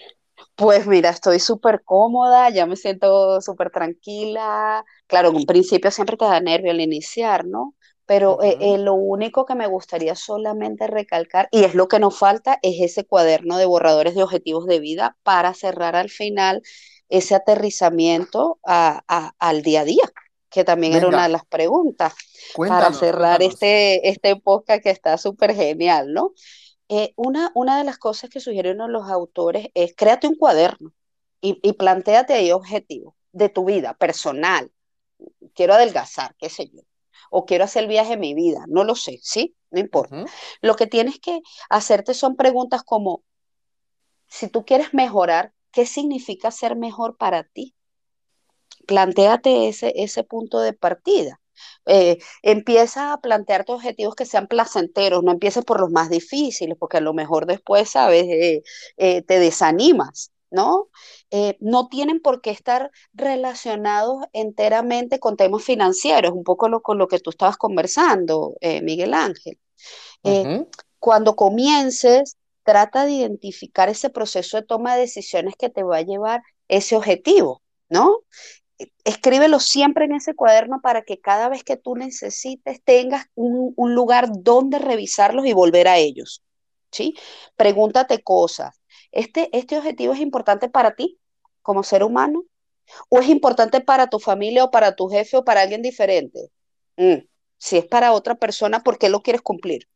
Pues mira, estoy súper cómoda, ya me siento súper tranquila. Claro, en un principio siempre te da nervio al iniciar, ¿no? Pero eh, eh, lo único que me gustaría solamente recalcar, y es lo que nos falta, es ese cuaderno de borradores de objetivos de vida para cerrar al final ese aterrizamiento al día a día, que también era una de las preguntas, para cerrar este, este podcast que está súper genial, ¿no? Eh, una, una de las cosas que sugieren los autores es créate un cuaderno y, y planteate ahí objetivos de tu vida personal. Quiero adelgazar, qué sé yo. O quiero hacer el viaje de mi vida, no lo sé, ¿sí? No importa. Lo que tienes que hacerte son preguntas como, si tú quieres mejorar, ¿qué significa ser mejor para ti? Plantéate ese, ese punto de partida. Eh, empieza a plantearte objetivos que sean placenteros, no empieces por los más difíciles, porque a lo mejor después, sabes, eh, eh, te desanimas, ¿no? no tienen por qué estar relacionados enteramente con temas financieros, un poco lo, con lo que tú estabas conversando, Miguel Ángel. Cuando comiences, trata de identificar ese proceso de toma de decisiones que te va a llevar ese objetivo, ¿no? Escríbelo siempre en ese cuaderno para que cada vez que tú necesites tengas un, lugar donde revisarlos y volver a ellos. ¿sí? Pregúntate cosas. ¿Este, ¿Este objetivo es importante para ti como ser humano? ¿O es importante para tu familia o para tu jefe o para alguien diferente? Mm, si es para otra persona, ¿por qué lo quieres cumplir?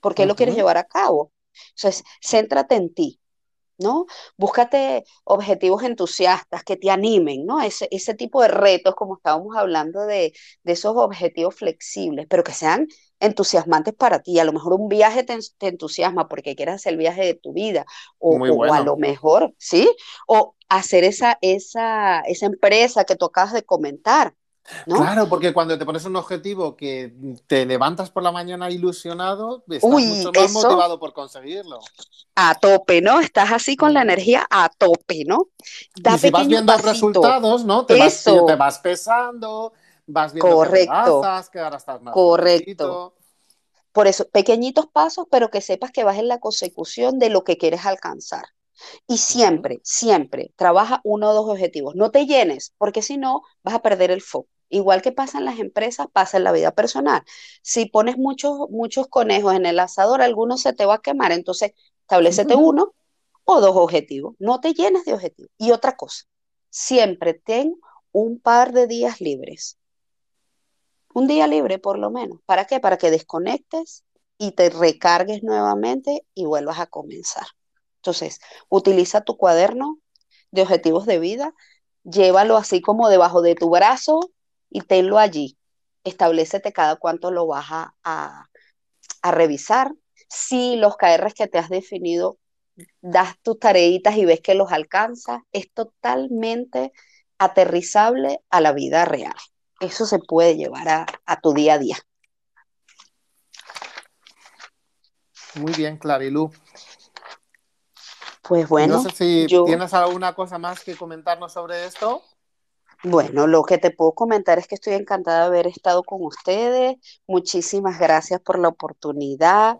¿Por qué lo quieres llevar a cabo? Entonces, céntrate en ti. ¿No? Búscate objetivos entusiastas que te animen, ¿no? Ese, ese tipo de retos, como estábamos hablando de, esos objetivos flexibles, pero que sean entusiasmantes para ti. A lo mejor un viaje te, entusiasma porque quieres hacer el viaje de tu vida, o, o, a lo mejor, ¿sí? O hacer esa, esa, esa empresa que tú acabas de comentar, Claro, porque cuando te pones un objetivo que te levantas por la mañana ilusionado, estás mucho más motivado por conseguirlo. A tope, ¿no? Estás así con la energía a tope, ¿no? y si vas viendo resultados, ¿no? Te vas, te vas, pesando, vas viendo Correcto. que, ahora estás más Correcto. Por eso, pequeñitos pasos, pero que sepas que vas en la consecución de lo que quieres alcanzar. Y siempre, siempre trabaja uno o dos objetivos. No te llenes, porque si no, vas a perder el foco. Igual que pasa en las empresas, pasa en la vida personal. Si pones muchos, muchos conejos en el asador, alguno se te va a quemar. Entonces, establecete uno o dos objetivos. No te llenes de objetivos. Y otra cosa, siempre ten un par de días libres. Un día libre por lo menos. ¿Para qué? Para que desconectes y te recargues nuevamente y vuelvas a comenzar. Entonces, utiliza tu cuaderno de objetivos de vida, llévalo así como debajo de tu brazo y tenlo allí. Establecete cada cuánto lo vas a, a, revisar. Si los KRs que te has definido das tus tareitas y ves que los alcanzas, es totalmente aterrizable a la vida real. Eso se puede llevar a, a tu día a día. Muy bien, Clarilu. Pues bueno. No sé si tienes alguna cosa más que comentarnos sobre esto. Bueno, lo que te puedo comentar es que estoy encantada de haber estado con ustedes. Muchísimas gracias por la oportunidad.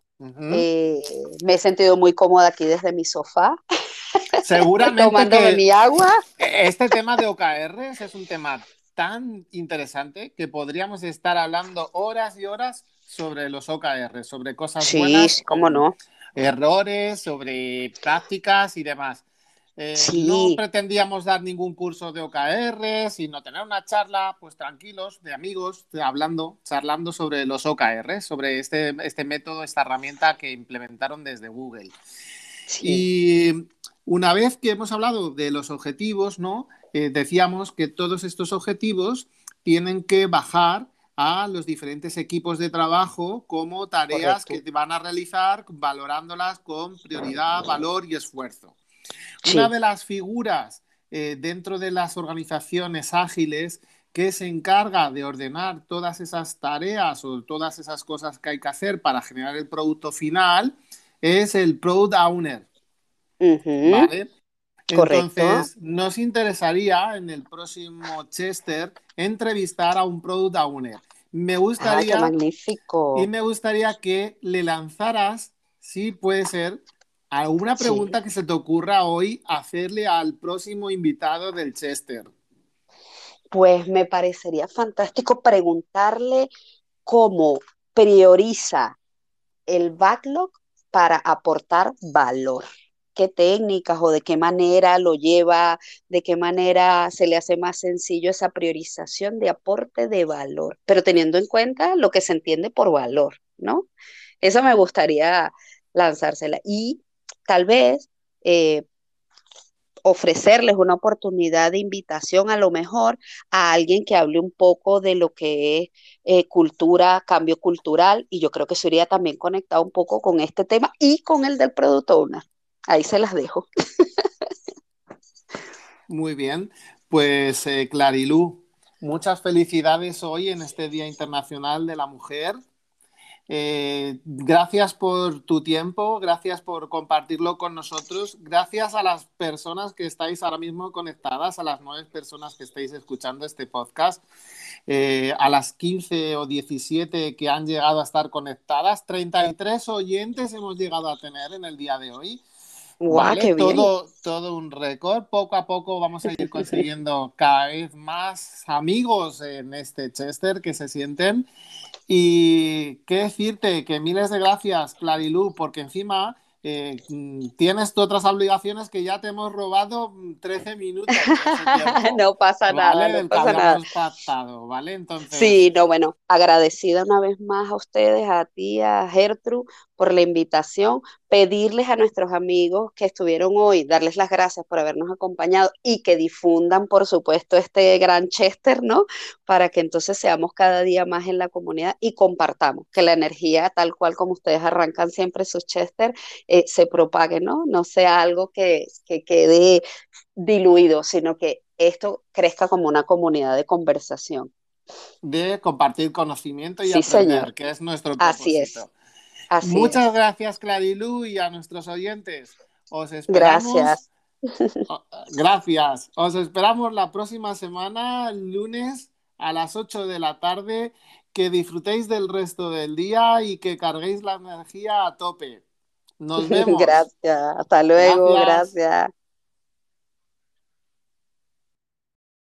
Eh, me he sentido muy cómoda aquí desde mi sofá. Seguramente. tomándome mi agua. Este tema de OKRs es un tema tan interesante que podríamos estar hablando horas y horas sobre los OKRs, sobre cosas sí, buenas. Sí, cómo no errores, sobre prácticas y demás. Eh, no pretendíamos dar ningún curso de OKR, sino tener una charla, pues tranquilos, de amigos, hablando, charlando sobre los OKR, sobre este, este método, esta herramienta que implementaron desde Google. Y una vez que hemos hablado de los objetivos, ¿no? Eh, decíamos que todos estos objetivos tienen que bajar a los diferentes equipos de trabajo como tareas que que van a realizar valorándolas con prioridad, valor y esfuerzo. Una de las figuras eh, dentro de las organizaciones ágiles que se encarga de ordenar todas esas tareas o todas esas cosas que hay que hacer para generar el producto final es el Product Owner. ¿Vale? Entonces, nos interesaría en el próximo Chester entrevistar a un Product Owner. Me Ah, gustaría, qué magnífico. y me gustaría que le lanzaras, si puede ser, alguna Sí. pregunta que se te ocurra hoy hacerle al próximo invitado del Chester. Pues me parecería fantástico preguntarle cómo prioriza el backlog para aportar valor. ¿Qué técnicas o de qué manera lo lleva, de qué manera se le hace más sencillo esa priorización de aporte de valor, pero teniendo en cuenta lo que se entiende por valor, ¿no? Eso me gustaría lanzársela. Y tal vez eh, ofrecerles una oportunidad de invitación a lo mejor a alguien que hable un poco de lo que es eh, cultura, cambio cultural, y yo creo que eso iría también conectado un poco con este tema y con el del Product Owner. Ahí se las dejo. Muy bien, pues eh, Clarilú, muchas felicidades hoy en este Día Internacional de la Mujer. Eh, gracias por tu tiempo, gracias por compartirlo con nosotros, gracias a las personas que estáis ahora mismo conectadas, a las nueve personas que estáis escuchando este podcast, eh, a las 15 o 17 que han llegado a estar conectadas, 33 oyentes hemos llegado a tener en el día de hoy. ¡Guau, ¿vale? qué bien! Todo, todo un récord. Poco a poco vamos a ir consiguiendo cada vez más amigos en este Chester que se sienten. Y qué decirte, que miles de gracias, Clarilú, porque encima eh, mm, tienes tú otras obligaciones que ya te hemos robado mm, 13 minutos. de ese tiempo, No pasa nada, ¿vale? no pasa nada. pactado, ¿vale? Entonces, Sí, no, bueno, agradecida una vez más a ustedes, a ti, a Gertrude, por la invitación, pedirles a nuestros amigos que estuvieron hoy, darles las gracias por habernos acompañado y que difundan, por supuesto, este gran Chester, ¿no? Para que entonces seamos cada día más en la comunidad y compartamos, que la energía, tal cual como ustedes arrancan siempre sus Chester, eh, se propague, ¿no? No sea algo que, que quede diluido, sino que esto crezca como una comunidad de conversación. de compartir conocimiento y Sí, aprender, señor. que es nuestro Así es. Así Muchas es. gracias, Clarilú, y a nuestros oyentes. Os esperamos. Gracias. Gracias. Os esperamos la próxima semana, lunes a las 8 de la tarde. Que disfrutéis del resto del día y que carguéis la energía a tope. Nos vemos. Gracias. Hasta luego. Gracias. Gracias.